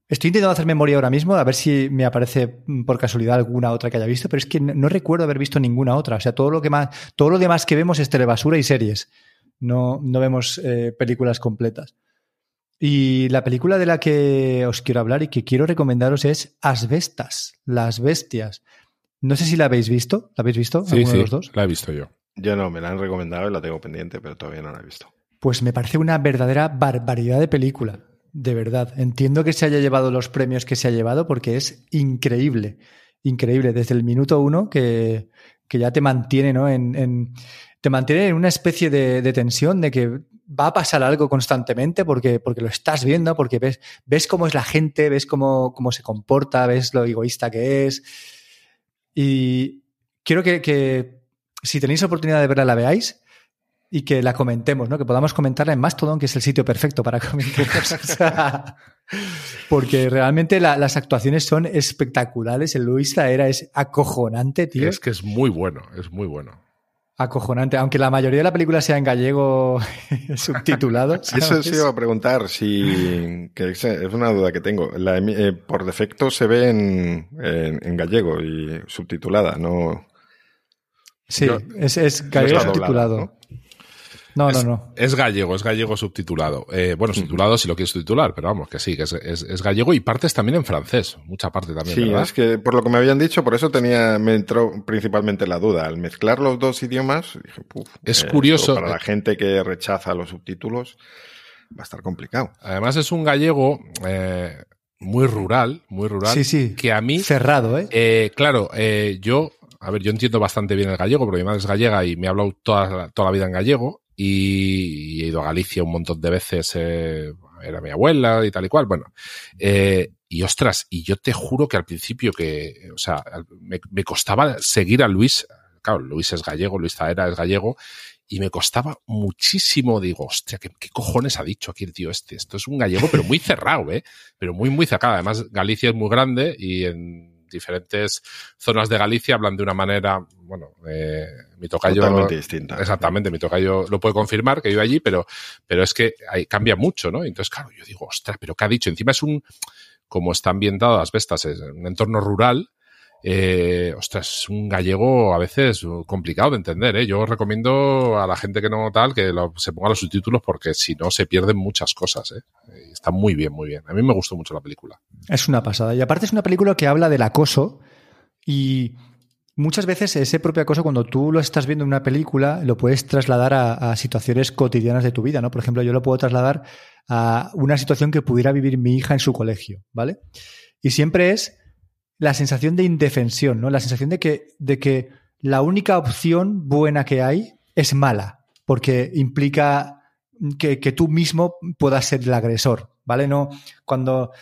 Estoy intentando hacer memoria ahora mismo, a ver si me aparece mm, por casualidad alguna otra que haya visto, pero es que no, recuerdo haber visto ninguna otra. O sea, todo lo que más, todo lo demás que vemos es telebasura y series. No, no vemos eh, películas completas. Y la película de la que os quiero hablar y que quiero recomendaros es Asbestas, Las Bestias. No sé si la habéis visto. ¿La habéis visto? Sí, sí, de los dos? la he visto yo. Yo no, me la han recomendado y la tengo pendiente, pero todavía no la he visto. Pues me parece una verdadera barbaridad de película. De verdad, entiendo que se haya llevado los premios que se ha llevado porque es increíble, increíble. Desde el minuto uno que, que ya te mantiene, ¿no? En, te mantiene en una especie de, tensión de que va a pasar algo constantemente porque, porque lo estás viendo, porque ves, ves cómo es la gente, ves cómo, cómo se comporta, ves lo egoísta que es. Y quiero que, si tenéis oportunidad de verla, la veáis y que la comentemos, ¿no? Que podamos comentarla en Mastodon, que es el sitio perfecto para [laughs] comentar Porque realmente las actuaciones son espectaculares. El Luis era es acojonante, tío. Es que es muy bueno, es muy bueno. Acojonante, aunque la mayoría de la película sea en gallego [laughs] subtitulado. [laughs] Eso sí iba a preguntar, si que es una duda que tengo. Eh, por defecto se ve en, en, gallego y subtitulada, ¿no? Sí, es, es, gallego subtitulado. No, no, no. Es gallego, es gallego subtitulado. Eh, bueno, subtitulado si lo quieres subtitular, pero vamos, que sí, que es, gallego y partes también en francés, mucha parte también. Sí, es que por lo que me habían dicho, por eso tenía, me entró principalmente la duda. Al mezclar los dos idiomas, dije, es curioso. Para la gente que rechaza los subtítulos, va a estar complicado. Además, es un gallego. Eh, muy rural, muy rural. Sí, sí. Que a mí. Cerrado, ¿eh? eh claro, yo a ver, yo entiendo bastante bien el gallego, porque mi madre es gallega y me ha hablado toda, toda la vida en gallego y he ido a Galicia un montón de veces, eh, era mi abuela y tal y cual, bueno. Eh, y ostras, y yo te juro que al principio que, o sea, me, costaba seguir a Luis, claro, Luis es gallego, Luis Zaera es gallego, y me costaba muchísimo, digo, hostia, ¿qué, ¿qué, cojones ha dicho aquí el tío este? Esto es un gallego, pero muy cerrado, ¿eh? Pero muy, muy cerrado. Además, Galicia es muy grande y en diferentes zonas de Galicia hablan de una manera, bueno, eh, mi tocayo... Totalmente distinta. Exactamente, mi tocayo lo puede confirmar, que vive allí, pero, pero es que hay, cambia mucho, ¿no? Entonces, claro, yo digo, ostras, pero ¿qué ha dicho? Encima es un, como está ambientado las bestas, es un entorno rural, eh, ostras, es un gallego a veces complicado de entender. ¿eh? Yo recomiendo a la gente que no tal que se ponga los subtítulos porque si no se pierden muchas cosas. ¿eh? Está muy bien, muy bien. A mí me gustó mucho la película. Es una pasada. Y aparte es una película que habla del acoso y muchas veces ese propio acoso, cuando tú lo estás viendo en una película, lo puedes trasladar a, a, situaciones cotidianas de tu vida, ¿no? Por ejemplo, yo lo puedo trasladar a una situación que pudiera vivir mi hija en su colegio, ¿vale? Y siempre es la sensación de indefensión, ¿no? La sensación de que, de que la única opción buena que hay es mala, porque implica que, que tú mismo puedas ser el agresor, ¿vale? No, cuando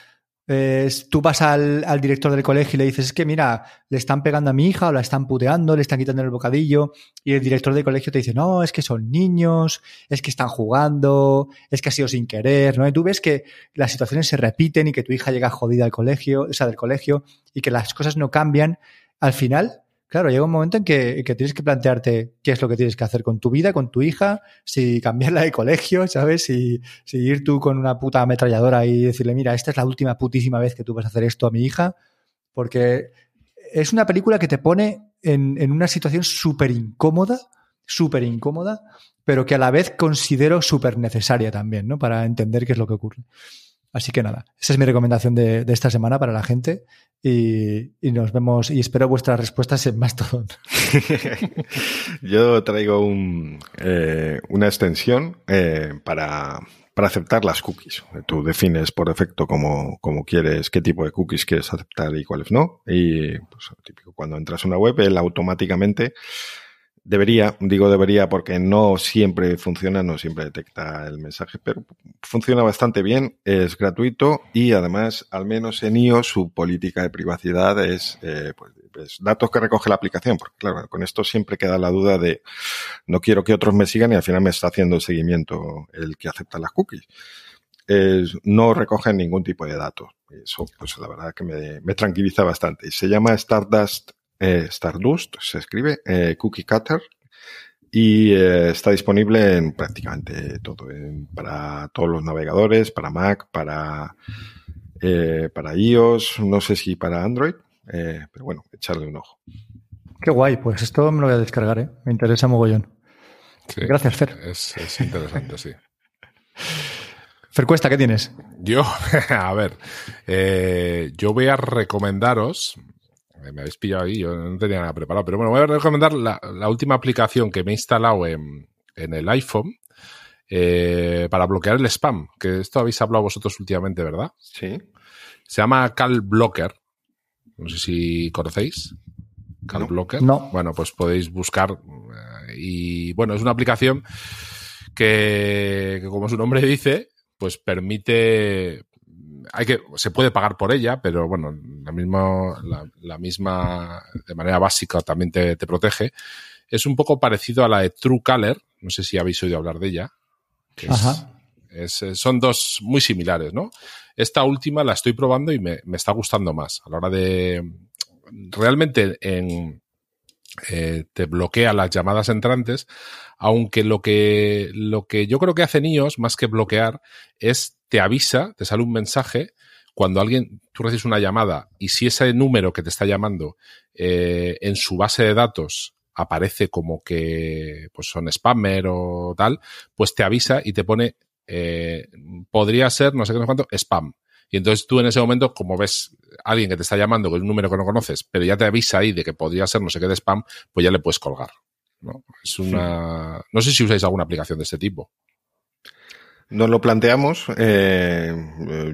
tú vas al, al, director del colegio y le dices, es que mira, le están pegando a mi hija o la están puteando, le están quitando el bocadillo, y el director del colegio te dice, no, es que son niños, es que están jugando, es que ha sido sin querer, ¿no? Y tú ves que las situaciones se repiten y que tu hija llega jodida al colegio, o sea, del colegio, y que las cosas no cambian. Al final, Claro, llega un momento en que, tienes que plantearte qué es lo que tienes que hacer con tu vida, con tu hija, si cambiarla de colegio, ¿sabes? Si, si ir tú con una puta ametralladora y decirle, mira, esta es la última putísima vez que tú vas a hacer esto a mi hija, porque es una película que te pone en, en una situación súper incómoda, súper incómoda, pero que a la vez considero súper necesaria también, ¿no? Para entender qué es lo que ocurre. Así que nada, esa es mi recomendación de, esta semana para la gente y, nos vemos y espero vuestras respuestas en Mastodon. [laughs] Yo traigo eh, una extensión eh, para, aceptar las cookies. Tú defines por defecto cómo, quieres, qué tipo de cookies quieres aceptar y cuáles no. Y pues, típico, cuando entras a una web, él automáticamente Debería, digo debería porque no siempre funciona, no siempre detecta el mensaje, pero funciona bastante bien, es gratuito y además, al menos en iOS, su política de privacidad es eh, pues, datos que recoge la aplicación, porque claro, con esto siempre queda la duda de no quiero que otros me sigan y al final me está haciendo el seguimiento el que acepta las cookies. no recoge ningún tipo de datos. Eso, pues la verdad que me, me tranquiliza bastante. Se llama Stardust eh, Stardust, se escribe, eh, Cookie Cutter, y eh, está disponible en prácticamente todo, para todos los navegadores, para Mac, para, para iOS, no sé si para Android, pero bueno, echarle un ojo. Qué guay, pues esto me lo voy a descargar, ¿eh? me interesa mogollón. Gracias, Fer. Es, interesante, sí. [laughs] Fer Cuesta, ¿qué tienes? Yo, [laughs] a ver, yo voy a recomendaros me habéis pillado ahí, yo no tenía nada preparado. Pero bueno, voy a recomendar la, última aplicación que me he instalado en, el iPhone eh, para bloquear el spam, que esto habéis hablado vosotros últimamente, ¿verdad? Sí. Se llama Cal Blocker. No sé si conocéis. Cal Blocker. No. Bueno, pues podéis buscar. Eh, y bueno, es una aplicación que, que, como su nombre dice, pues permite hay que, se puede pagar por ella, pero bueno, la misma, la, misma, de manera básica también te, protege. Es un poco parecido a la de Truecaller, no sé si habéis oído hablar de ella. son dos muy similares, ¿no? Esta última la estoy probando y me, está gustando más. A la hora de. Realmente en, eh, te bloquea las llamadas entrantes, aunque lo que, lo que yo creo que hace iOS, más que bloquear, es te avisa, te sale un mensaje cuando alguien, tú recibes una llamada y si ese número que te está llamando eh, en su base de datos aparece como que pues son spammer o tal, pues te avisa y te pone, eh, podría ser, no sé qué, no sé cuánto, spam. Y entonces tú en ese momento, como ves a alguien que te está llamando con un número que no conoces, pero ya te avisa ahí de que podría ser no sé qué de spam, pues ya le puedes colgar. ¿No? Es una. No sé si usáis alguna aplicación de este tipo. Nos lo planteamos, eh,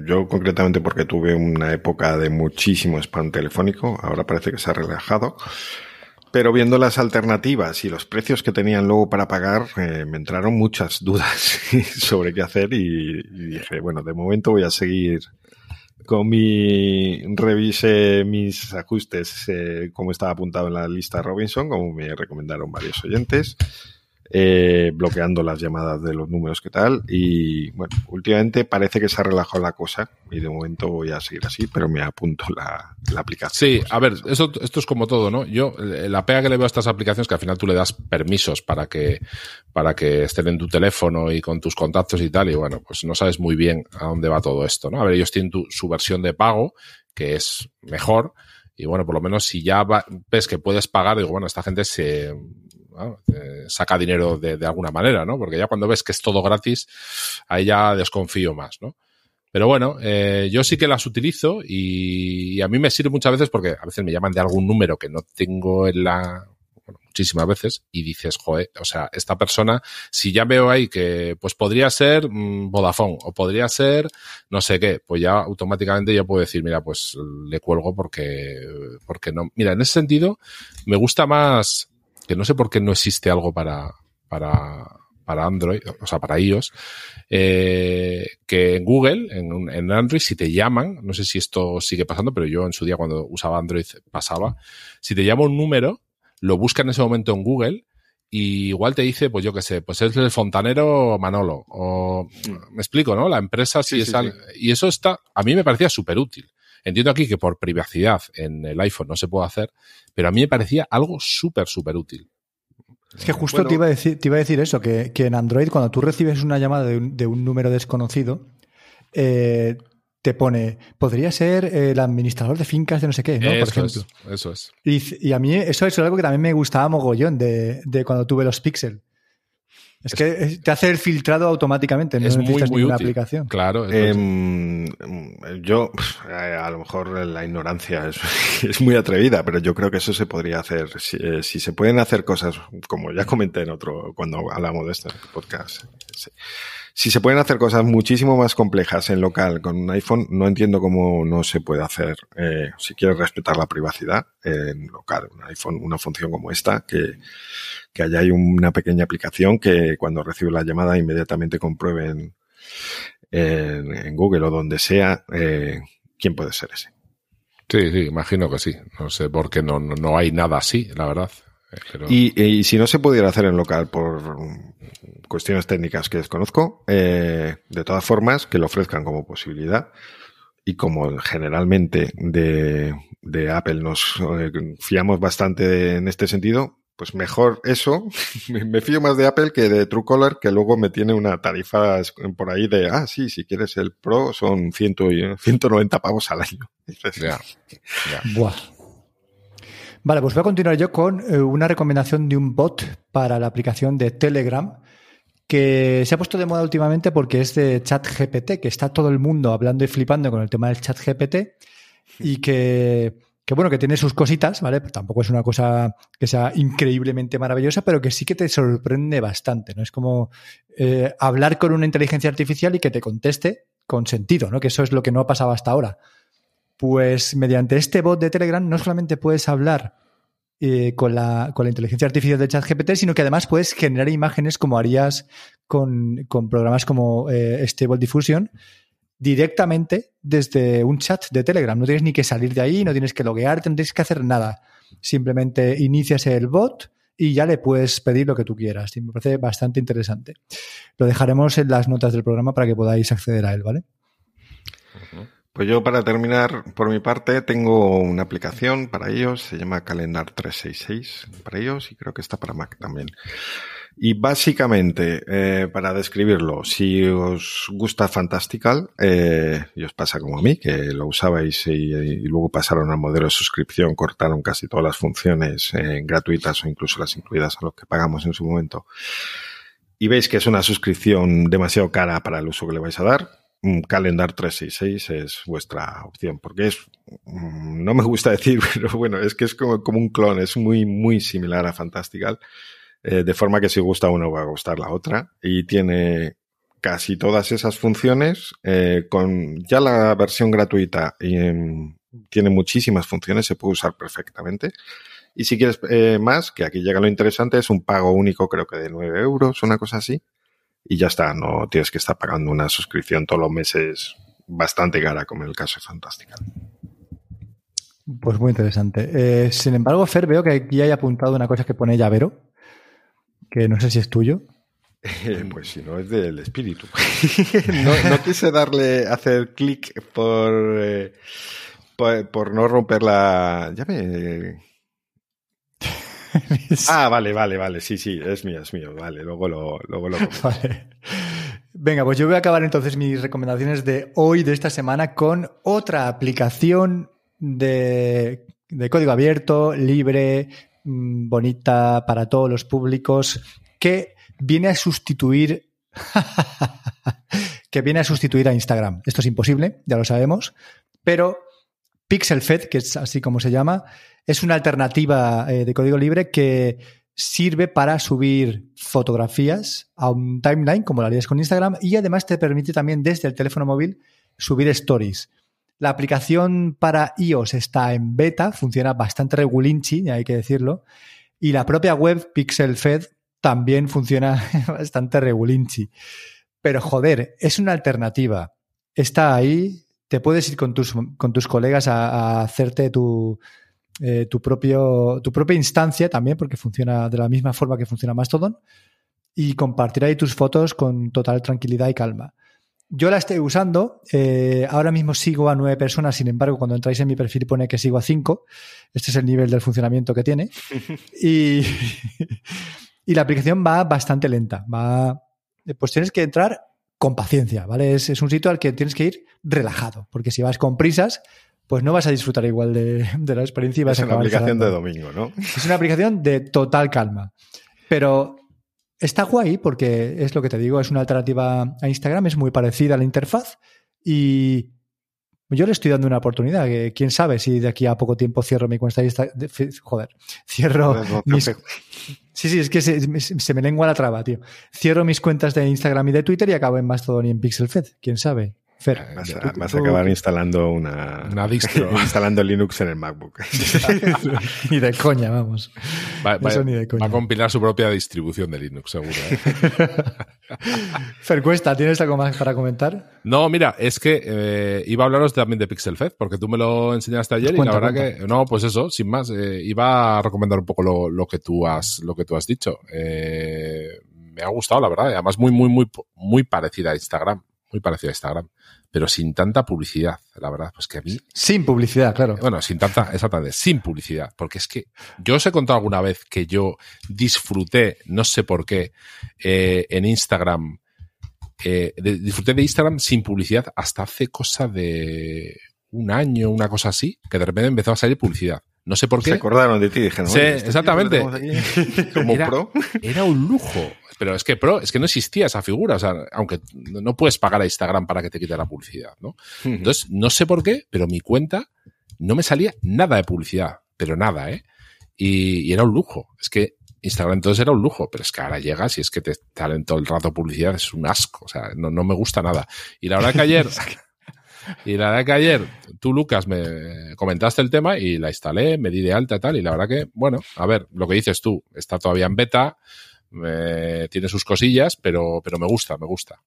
yo concretamente porque tuve una época de muchísimo spam telefónico, ahora parece que se ha relajado, pero viendo las alternativas y los precios que tenían luego para pagar, eh, me entraron muchas dudas [laughs] sobre qué hacer y, dije, bueno, de momento voy a seguir con mi revise mis ajustes eh, como estaba apuntado en la lista Robinson, como me recomendaron varios oyentes eh, bloqueando las llamadas de los números que tal. Y bueno, últimamente parece que se ha relajado la cosa y de momento voy a seguir así, pero me apunto la, aplicación. Sí, a ver, eso, esto es como todo, ¿no? Yo, la pega que le veo a estas aplicaciones que al final tú le das permisos para que, para que estén en tu teléfono y con tus contactos y tal, y bueno, pues no sabes muy bien a dónde va todo esto, ¿no? A ver, ellos tienen su versión de pago, que es mejor, y bueno, por lo menos si ya ves que puedes pagar, digo, bueno, esta gente se saca dinero de, alguna manera, ¿no? Porque ya cuando ves que es todo gratis, ahí ya desconfío más, ¿no? Pero bueno, eh, yo sí que las utilizo y, a mí me sirve muchas veces porque a veces me llaman de algún número que no tengo en la, bueno, muchísimas veces y dices, joder, o sea, esta persona, si ya veo ahí que pues podría ser mm, Vodafone o podría ser no sé qué, pues ya automáticamente yo puedo decir, mira, pues le cuelgo porque, porque no. Mira, en ese sentido, me gusta más que no sé por qué no existe algo para, para, para Android, o sea, para iOS, eh, que en Google, en, en, Android, si te llaman, no sé si esto sigue pasando, pero yo en su día cuando usaba Android pasaba, si te llama un número, lo busca en ese momento en Google y igual te dice, pues yo qué sé, pues es el fontanero Manolo, o me explico, ¿no? La empresa si es y eso está, a mí me parecía súper útil. Entiendo aquí que por privacidad en el iPhone no se puede hacer, pero a mí me parecía algo súper, súper útil. Es que justo te, iba a decir, te iba a decir eso, que, en Android cuando tú recibes una llamada de un, número desconocido, eh, te pone, podría ser el administrador de fincas de no sé qué, ¿no? Por ejemplo. eso es. Y, a mí eso es algo que también me gustaba mogollón de, de cuando tuve los Pixel. Es, que te hace el filtrado automáticamente, no es muy, muy útil. aplicación. Claro. Em, yo, eh, a lo mejor la ignorancia [laughs] es, muy atrevida, pero yo creo que eso se podría hacer. Eh, si, se pueden hacer cosas, como ya comenté en otro, cuando hablamos de este podcast, si se pueden hacer cosas muchísimo más complejas en local con un iPhone, no entiendo cómo no se puede hacer, eh, si quieres respetar la privacidad en local, un iPhone, una función como esta, que que haya una pequeña aplicación que cuando recibe la llamada inmediatamente compruebe en, Google o donde sea eh, quién puede ser ese. Sí, sí, imagino que sí. No sé por qué no, no hay nada así, la verdad. Y, si no se pudiera hacer en local por cuestiones técnicas que desconozco, eh, de todas formas, que lo ofrezcan como posibilidad. Y como generalmente de, de Apple nos eh, fiamos bastante en este sentido, pues mejor eso. [laughs] me fío más de Apple que de Truecaller, que luego me tiene una tarifa por ahí de, ah, sí, si quieres el Pro son 190 pavos al año. [laughs] Buah. Vale, pues voy a continuar yo con eh, una recomendación de un bot para la aplicación de Telegram que se ha puesto de moda últimamente porque es de ChatGPT, que está todo el mundo hablando y flipando con el tema del ChatGPT y que que bueno, que tiene sus cositas, ¿vale? Pero tampoco es una cosa que sea increíblemente maravillosa, pero que sí que te sorprende bastante, ¿no? Es como eh, hablar con una inteligencia artificial y que te conteste con sentido, ¿no? Que eso es lo que no ha pasado hasta ahora. Pues mediante este bot de Telegram no solamente puedes hablar eh, con, la, con, la, inteligencia artificial de ChatGPT, sino que además puedes generar imágenes como harías con, con programas como eh, Stable Diffusion directamente desde un chat de Telegram. No tienes ni que salir de ahí, no tienes que loguearte, no tienes que hacer nada. Simplemente inicias el bot y ya le puedes pedir lo que tú quieras. Me parece bastante interesante. Lo dejaremos en las notas del programa para que podáis acceder a él, ¿vale? Pues yo para terminar, por mi parte, tengo una aplicación para ellos, se llama Calendar 366 para ellos y creo que está para Mac también. Y básicamente, eh, para describirlo, si os gusta Fantastical, eh, y os pasa como a mí, que lo usabais y, luego pasaron al modelo de suscripción, cortaron casi todas las funciones eh, gratuitas o incluso las incluidas a los que pagamos en su momento, y veis que es una suscripción demasiado cara para el uso que le vais a dar, Calendar 366 es vuestra opción, porque es, mm, no me gusta [laughs] decir, pero bueno, es que es como, como un clon, es muy, muy similar a Fantastical eh, de forma que si gusta uno va a gustar la otra. Y tiene casi todas esas funciones eh, con ya la versión gratuita y tiene muchísimas funciones, se puede usar perfectamente. Y si quieres eh, más, que aquí llega lo interesante, es un pago único creo que de 9 euros, una cosa así. Y ya está, no tienes que estar pagando una suscripción todos los meses bastante cara, como en el caso de Fantástica. Pues muy interesante. sin embargo, Fer, veo que aquí hay apuntado una cosa que pone llavero que no sé si es tuyo. Eh, pues si no, es del espíritu. [laughs] no, quise darle, hacer clic eh, por, por, no romper la... Ya me... [laughs] ah, vale, vale, vale. Sí, sí, es mío, es mío. Vale, luego lo... Luego lo [laughs] vale. Venga, pues yo voy a acabar entonces mis recomendaciones de hoy, de esta semana, con otra aplicación de, de código abierto, libre, Mm, bonita para todos los públicos que viene a sustituir [laughs] que viene a sustituir a Instagram. Esto es imposible, ya lo sabemos, pero PixelFed, que es así como se llama, es una alternativa eh, de código libre que sirve para subir fotografías a un timeline, como lo harías con Instagram, y además te permite también desde el teléfono móvil subir stories. La aplicación para iOS está en beta, funciona bastante regulinchi, hay que decirlo. Y la propia web PixelFed también funciona [laughs] bastante regulinchi. Pero joder, es una alternativa. Está ahí, te puedes ir con tus, con tus colegas a, hacerte tu, eh, tu, propio, tu propia instancia también, porque funciona de la misma forma que funciona Mastodon, y compartir ahí tus fotos con total tranquilidad y calma. Yo la estoy usando. Eh, ahora mismo sigo a nueve personas, sin embargo, cuando entráis en mi perfil pone que sigo a cinco. Este es el nivel del funcionamiento que tiene. [laughs] y, [laughs] y la aplicación va bastante lenta. Va, pues tienes que entrar con paciencia, ¿vale? Es, es, un sitio al que tienes que ir relajado, porque si vas con prisas, pues no vas a disfrutar igual de, la experiencia. Y vas es una aplicación de domingo, ¿no? Es una aplicación de total calma. Pero está guay porque es lo que te digo, es una alternativa a Instagram, es muy parecida a la interfaz y yo le estoy dando una oportunidad. Que quién sabe si de aquí a poco tiempo cierro mi cuenta Instagram. Joder, cierro mis... Sí, sí, es que se, se, me lengua la traba, tío. Cierro mis cuentas de Instagram y de Twitter y acabo en Mastodon y en PixelFed. Quién sabe. Fer, vas, a, acabar instalando una, una distro. [laughs] instalando Linux en el MacBook. [laughs] ni de coña, vamos. Va, a compilar su propia distribución de Linux, seguro. ¿eh? [laughs] Fer Cuesta, ¿tienes algo más para comentar? No, mira, es que eh, iba a hablaros también de PixelFed, porque tú me lo enseñaste ayer y la verdad que, no, pues eso, sin más, eh, iba a recomendar un poco lo, lo, que tú has, lo que tú has dicho. me ha gustado, la verdad, además muy, muy, muy, muy parecida a Instagram muy parecida a Instagram pero sin tanta publicidad, la verdad, pues que a mí... Sin publicidad, claro. Bueno, sin tanta, exactamente, sin publicidad, porque es que yo os he contado alguna vez que yo disfruté, no sé por qué, eh, en Instagram, eh, disfruté de Instagram sin publicidad hasta hace cosa de un año, una cosa así, que de repente empezó a salir publicidad. No sé por qué. Se acordaron de ti dijeron, sí, este exactamente. [laughs] Como era, pro. Era un lujo. Pero es que Pro, es que no existía esa figura. O sea, aunque no puedes pagar a Instagram para que te quite la publicidad, ¿no? Entonces, no sé por qué, pero mi cuenta no me salía nada de publicidad. Pero nada, ¿eh? Y, era un lujo. Es que Instagram entonces era un lujo, pero es que ahora llegas y es que te salen todo el rato publicidad, es un asco. O sea, no, no me gusta nada. Y la verdad que ayer. [laughs] Y la verdad que ayer tú, Lucas, me comentaste el tema y la instalé, me di de alta y tal. Y la verdad que, bueno, a ver, lo que dices tú, está todavía en beta, tiene sus cosillas, pero, pero me gusta, me gusta.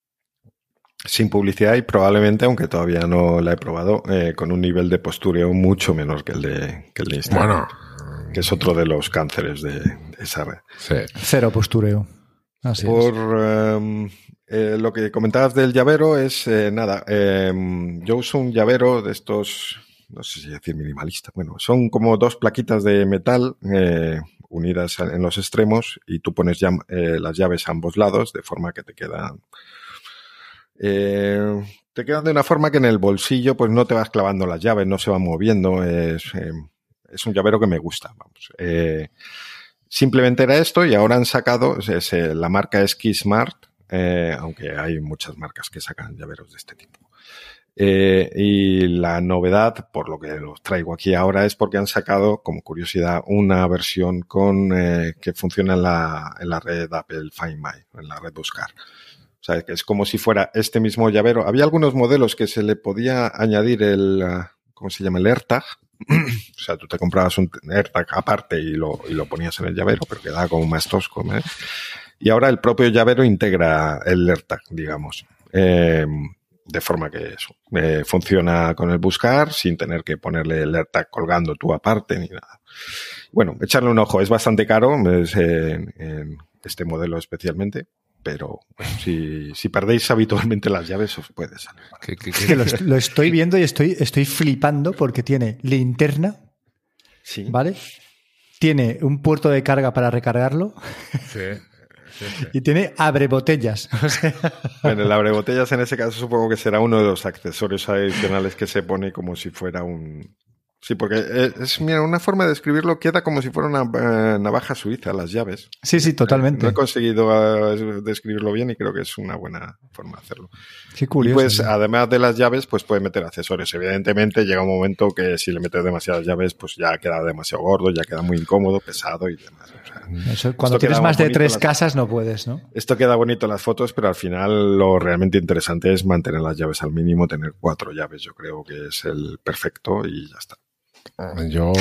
Sin publicidad y probablemente, aunque todavía no la he probado, eh, con un nivel de postureo mucho menor que el de, que el de Instagram. Bueno. Que es otro de los cánceres de, esa red. Cero postureo. Así Por em, eh, lo que comentabas del llavero es eh, nada. Em, yo uso un llavero de estos, no sé si decir minimalista. Bueno, son como dos plaquitas de metal unidas en los extremos y tú pones ya, eh, las llaves a ambos lados de forma que te quedan eh, te quedan de una forma que en el bolsillo pues no te vas clavando las llaves, no se van moviendo. Es, eh, es un llavero que me gusta. Vamos. simplemente era esto y ahora han sacado, es, la marca es Smart, aunque hay muchas marcas que sacan llaveros de este tipo. Eh, y la novedad, por lo que los traigo aquí ahora, es porque han sacado, como curiosidad, una versión con eh, que funciona en la, en la red Apple Find My, en la red Buscar. O sea, que es como si fuera este mismo llavero. Había algunos modelos que se le podía añadir el, ah, ¿cómo se llama? El AirTag. [clears throat] o sea, tú te comprabas un AirTag aparte y lo, y lo ponías en el llavero, pero quedaba como más tosco. ¿eh? Y ahora el propio llavero integra el AirTag, digamos. Eh, de forma que eso, eh, funciona con el buscar sin tener que ponerle el AirTag colgando tú aparte ni nada. Bueno, echarle un ojo, es bastante caro es, en, este modelo especialmente, pero si, si, perdéis habitualmente las llaves os puede salir. lo, estoy [laughs] viendo y estoy, estoy flipando porque tiene linterna, sí. ¿vale? Tiene un puerto de carga para recargarlo. Sí. [laughs] Y tiene abre botellas. [laughs] Bueno, el abre botellas en ese caso supongo que será uno de los accesorios adicionales que se pone como si fuera un, Sí, porque es, mira, una forma de describirlo queda como si fuera una eh, navaja suiza, las llaves. Sí, sí, totalmente. no he conseguido eh, describirlo bien y creo que es una buena forma de hacerlo. Qué curioso. Y pues, además de las llaves, pues puede meter accesorios. Evidentemente, llega un momento que si le metes demasiadas llaves, pues ya queda demasiado gordo, ya queda muy incómodo, pesado y demás. cuando tienes más de tres casas no puedes, ¿no? Esto queda bonito en las fotos, pero al final lo realmente interesante es mantener las llaves al mínimo, tener cuatro llaves. Yo creo que es el perfecto y ya está. Yo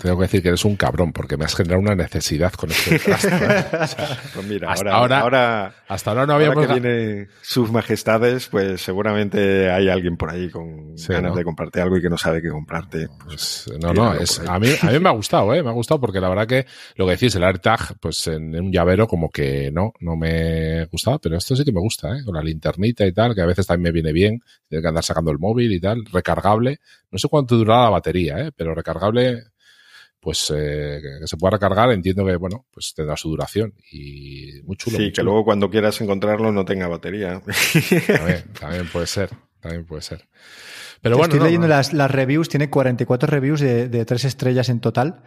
tengo que decir que eres un cabrón porque me has generado una necesidad con este trasto. ¿eh? [laughs] pues mira, hasta ahora, ahora, hasta ahora no habíamos... Ahora que viene sus majestades, pues seguramente hay alguien por ahí con ganas de comprarte algo y que no sabe qué comprarte. Pues, pues no, no, es, a, mí, a mí me ha [laughs] gustado, ¿eh? Me ha gustado porque la verdad que lo que decís, el AirTag, pues en, un llavero como que no, no me gustaba, pero esto sí que me gusta, ¿eh? Con la linternita y tal, que a veces también me viene bien, tiene que andar sacando el móvil y tal, recargable. No sé cuánto durará la batería, ¿eh? Pero recargable pues eh, que se pueda recargar, entiendo que, bueno, pues tendrá su duración y muy chulo. Sí, que luego cuando quieras encontrarlo no tenga batería. También, [laughs] puede ser, también puede ser. Pero bueno, Estoy leyendo Las, las, reviews, tiene 44 reviews de, de tres estrellas en total.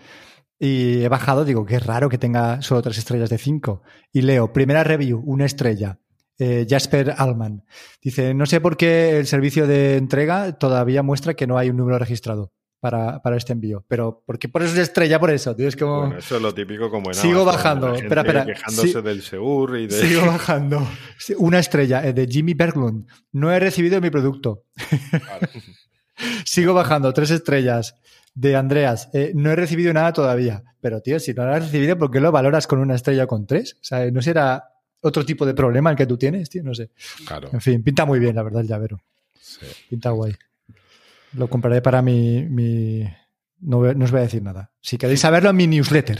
Y he bajado, digo, qué raro que tenga solo tres estrellas de cinco. Y leo, primera review, una estrella. Eh, Jasper Alman. Dice, no sé por qué el servicio de entrega todavía muestra que no hay un número registrado para, para este envío. Pero, ¿por qué por eso es estrella por eso? Tío, es como... Bueno, eso es lo típico como en Sigo bajando. Espera, espera. Quejándose del Seur y de... Sigo [laughs] bajando. Una estrella eh, de Jimmy Berglund. No he recibido mi producto. [laughs] Sigo bajando. Tres estrellas de Andreas. Eh, no he recibido nada todavía. Pero, tío, si no lo has recibido, ¿por qué lo valoras con una estrella o con tres? O sea, ¿no será otro tipo de problema el que tú tienes, tío? No sé. Claro. En fin, pinta muy bien, la verdad, el llavero. Sí. Pinta guay. Lo compraré para mi... mi... No, no, os voy a decir nada. Si queréis saberlo, en mi newsletter.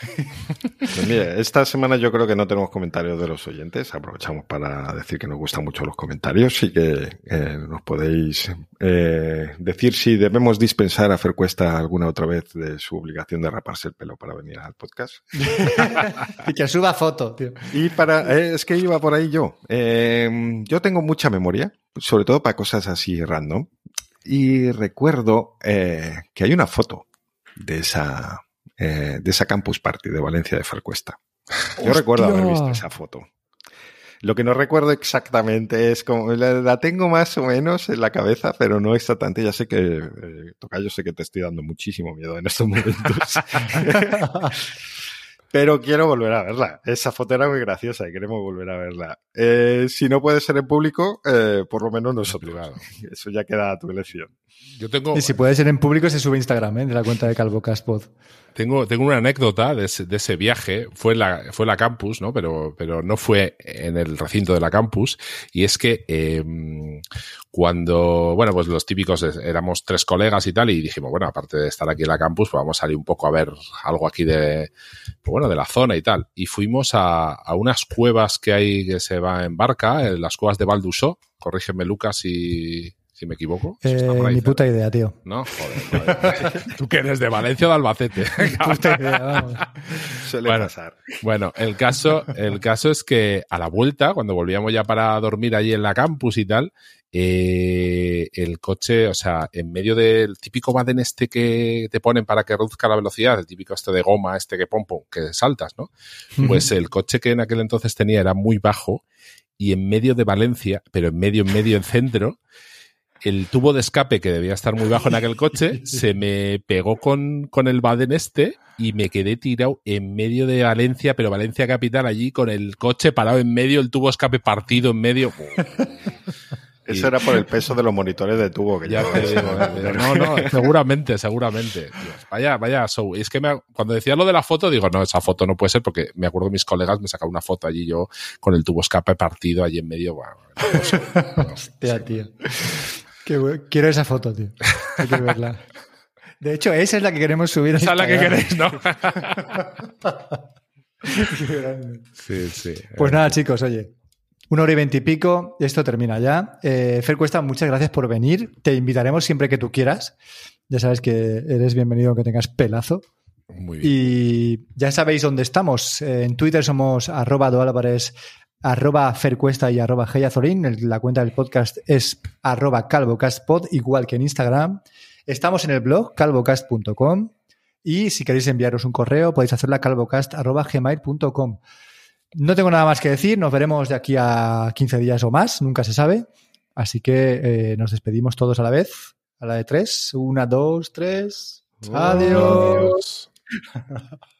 [laughs] Pues mira, esta semana yo creo que no tenemos comentarios de los oyentes. Aprovechamos para decir que nos gustan mucho los comentarios y que eh, nos podéis eh, decir si debemos dispensar a Fer Cuesta alguna otra vez de su obligación de raparse el pelo para venir al podcast. [laughs] y que suba foto, tío. Y para, eh, es que iba por ahí yo. Eh, yo tengo mucha memoria, sobre todo para cosas así random. Y recuerdo eh, que hay una foto de esa, eh, de esa campus party de Valencia de Farcuesta. Yo ¡Hostia! recuerdo haber visto esa foto. Lo que no recuerdo exactamente es como la, la, tengo más o menos en la cabeza, pero no exactamente. Ya sé que eh, Tocayo sé que te estoy dando muchísimo miedo en estos momentos. [laughs] pero quiero volver a verla. Esa foto era muy graciosa y queremos volver a verla. Eh, si no puede ser en público, eh, por lo menos nosotros. Claro. [laughs] Eso ya queda a tu elección. Yo tengo... Y si puede ser en público, se sube a Instagram, ¿eh? de la cuenta de Calvo Caspod. Tengo, tengo una anécdota de ese, viaje. Fue la, fue la campus, ¿no? Pero, pero no fue en el recinto de la campus. Y es que eh, cuando, bueno, pues los típicos éramos tres colegas y tal, y dijimos, bueno, aparte de estar aquí en la campus, pues vamos a salir un poco a ver algo aquí de, pues bueno, de la zona y tal. Y fuimos a, a unas cuevas que hay que se va en barca, las cuevas de Valdusó. Corrígeme, Lucas, y, si me equivoco. Eh, ni puta idea, tío. No, joder. joder. [laughs] Tú que eres de Valencia o de Albacete. [laughs] puta idea, vamos. Suele bueno, pasar. Bueno, el caso, el caso es que a la vuelta, cuando volvíamos ya para dormir allí en la campus y tal, eh, el coche, o sea, en medio del típico baden este que te ponen para que reduzca la velocidad, el típico este de goma, este que pom, pom que saltas, ¿no? Pues el coche que en aquel entonces tenía era muy bajo y en medio de Valencia, pero en medio, en medio, en centro, el tubo de escape que debía estar muy bajo en aquel coche [laughs] se me pegó con, con el Baden este y me quedé tirado en medio de Valencia, pero Valencia capital allí con el coche parado en medio, el tubo escape partido en medio. [laughs] Eso era por el peso de los monitores de tubo que ya te digo, No, no, [laughs] seguramente, seguramente. Dios, vaya, vaya show. Y es que me, cuando decía lo de la foto, digo, no, esa foto no puede ser porque me acuerdo mis colegas me sacaron una foto allí yo con el tubo escape partido allí en medio. Bueno, no sé, no sé, Hostia, tío. Qué Quiero esa foto, tío. Hay que verla. [laughs] De hecho, esa es la que queremos subir. Esa es la que queréis, ¿no? [laughs] sí, sí. Pues nada, chicos, oye. Una hora y veintipico, esto termina ya. Eh, Fer Cuesta, muchas gracias por venir. Te invitaremos siempre que tú quieras. Ya sabes que eres bienvenido, que tengas pelazo. Muy bien. Y ya sabéis dónde estamos. Eh, en Twitter somos arroba Álvarez, arroba Fercuesta y arroba Geyazorín. La cuenta del podcast es arroba calvocastpod, igual que en Instagram. Estamos en el blog calvocast.com y si queréis enviaros un correo podéis hacerlo a calvocast.gmail.com. No tengo nada más que decir, nos veremos de aquí a 15 días o más, nunca se sabe. Así que eh, nos despedimos todos a la vez, a la de tres. Una, dos, tres. Adiós. Adiós. [laughs]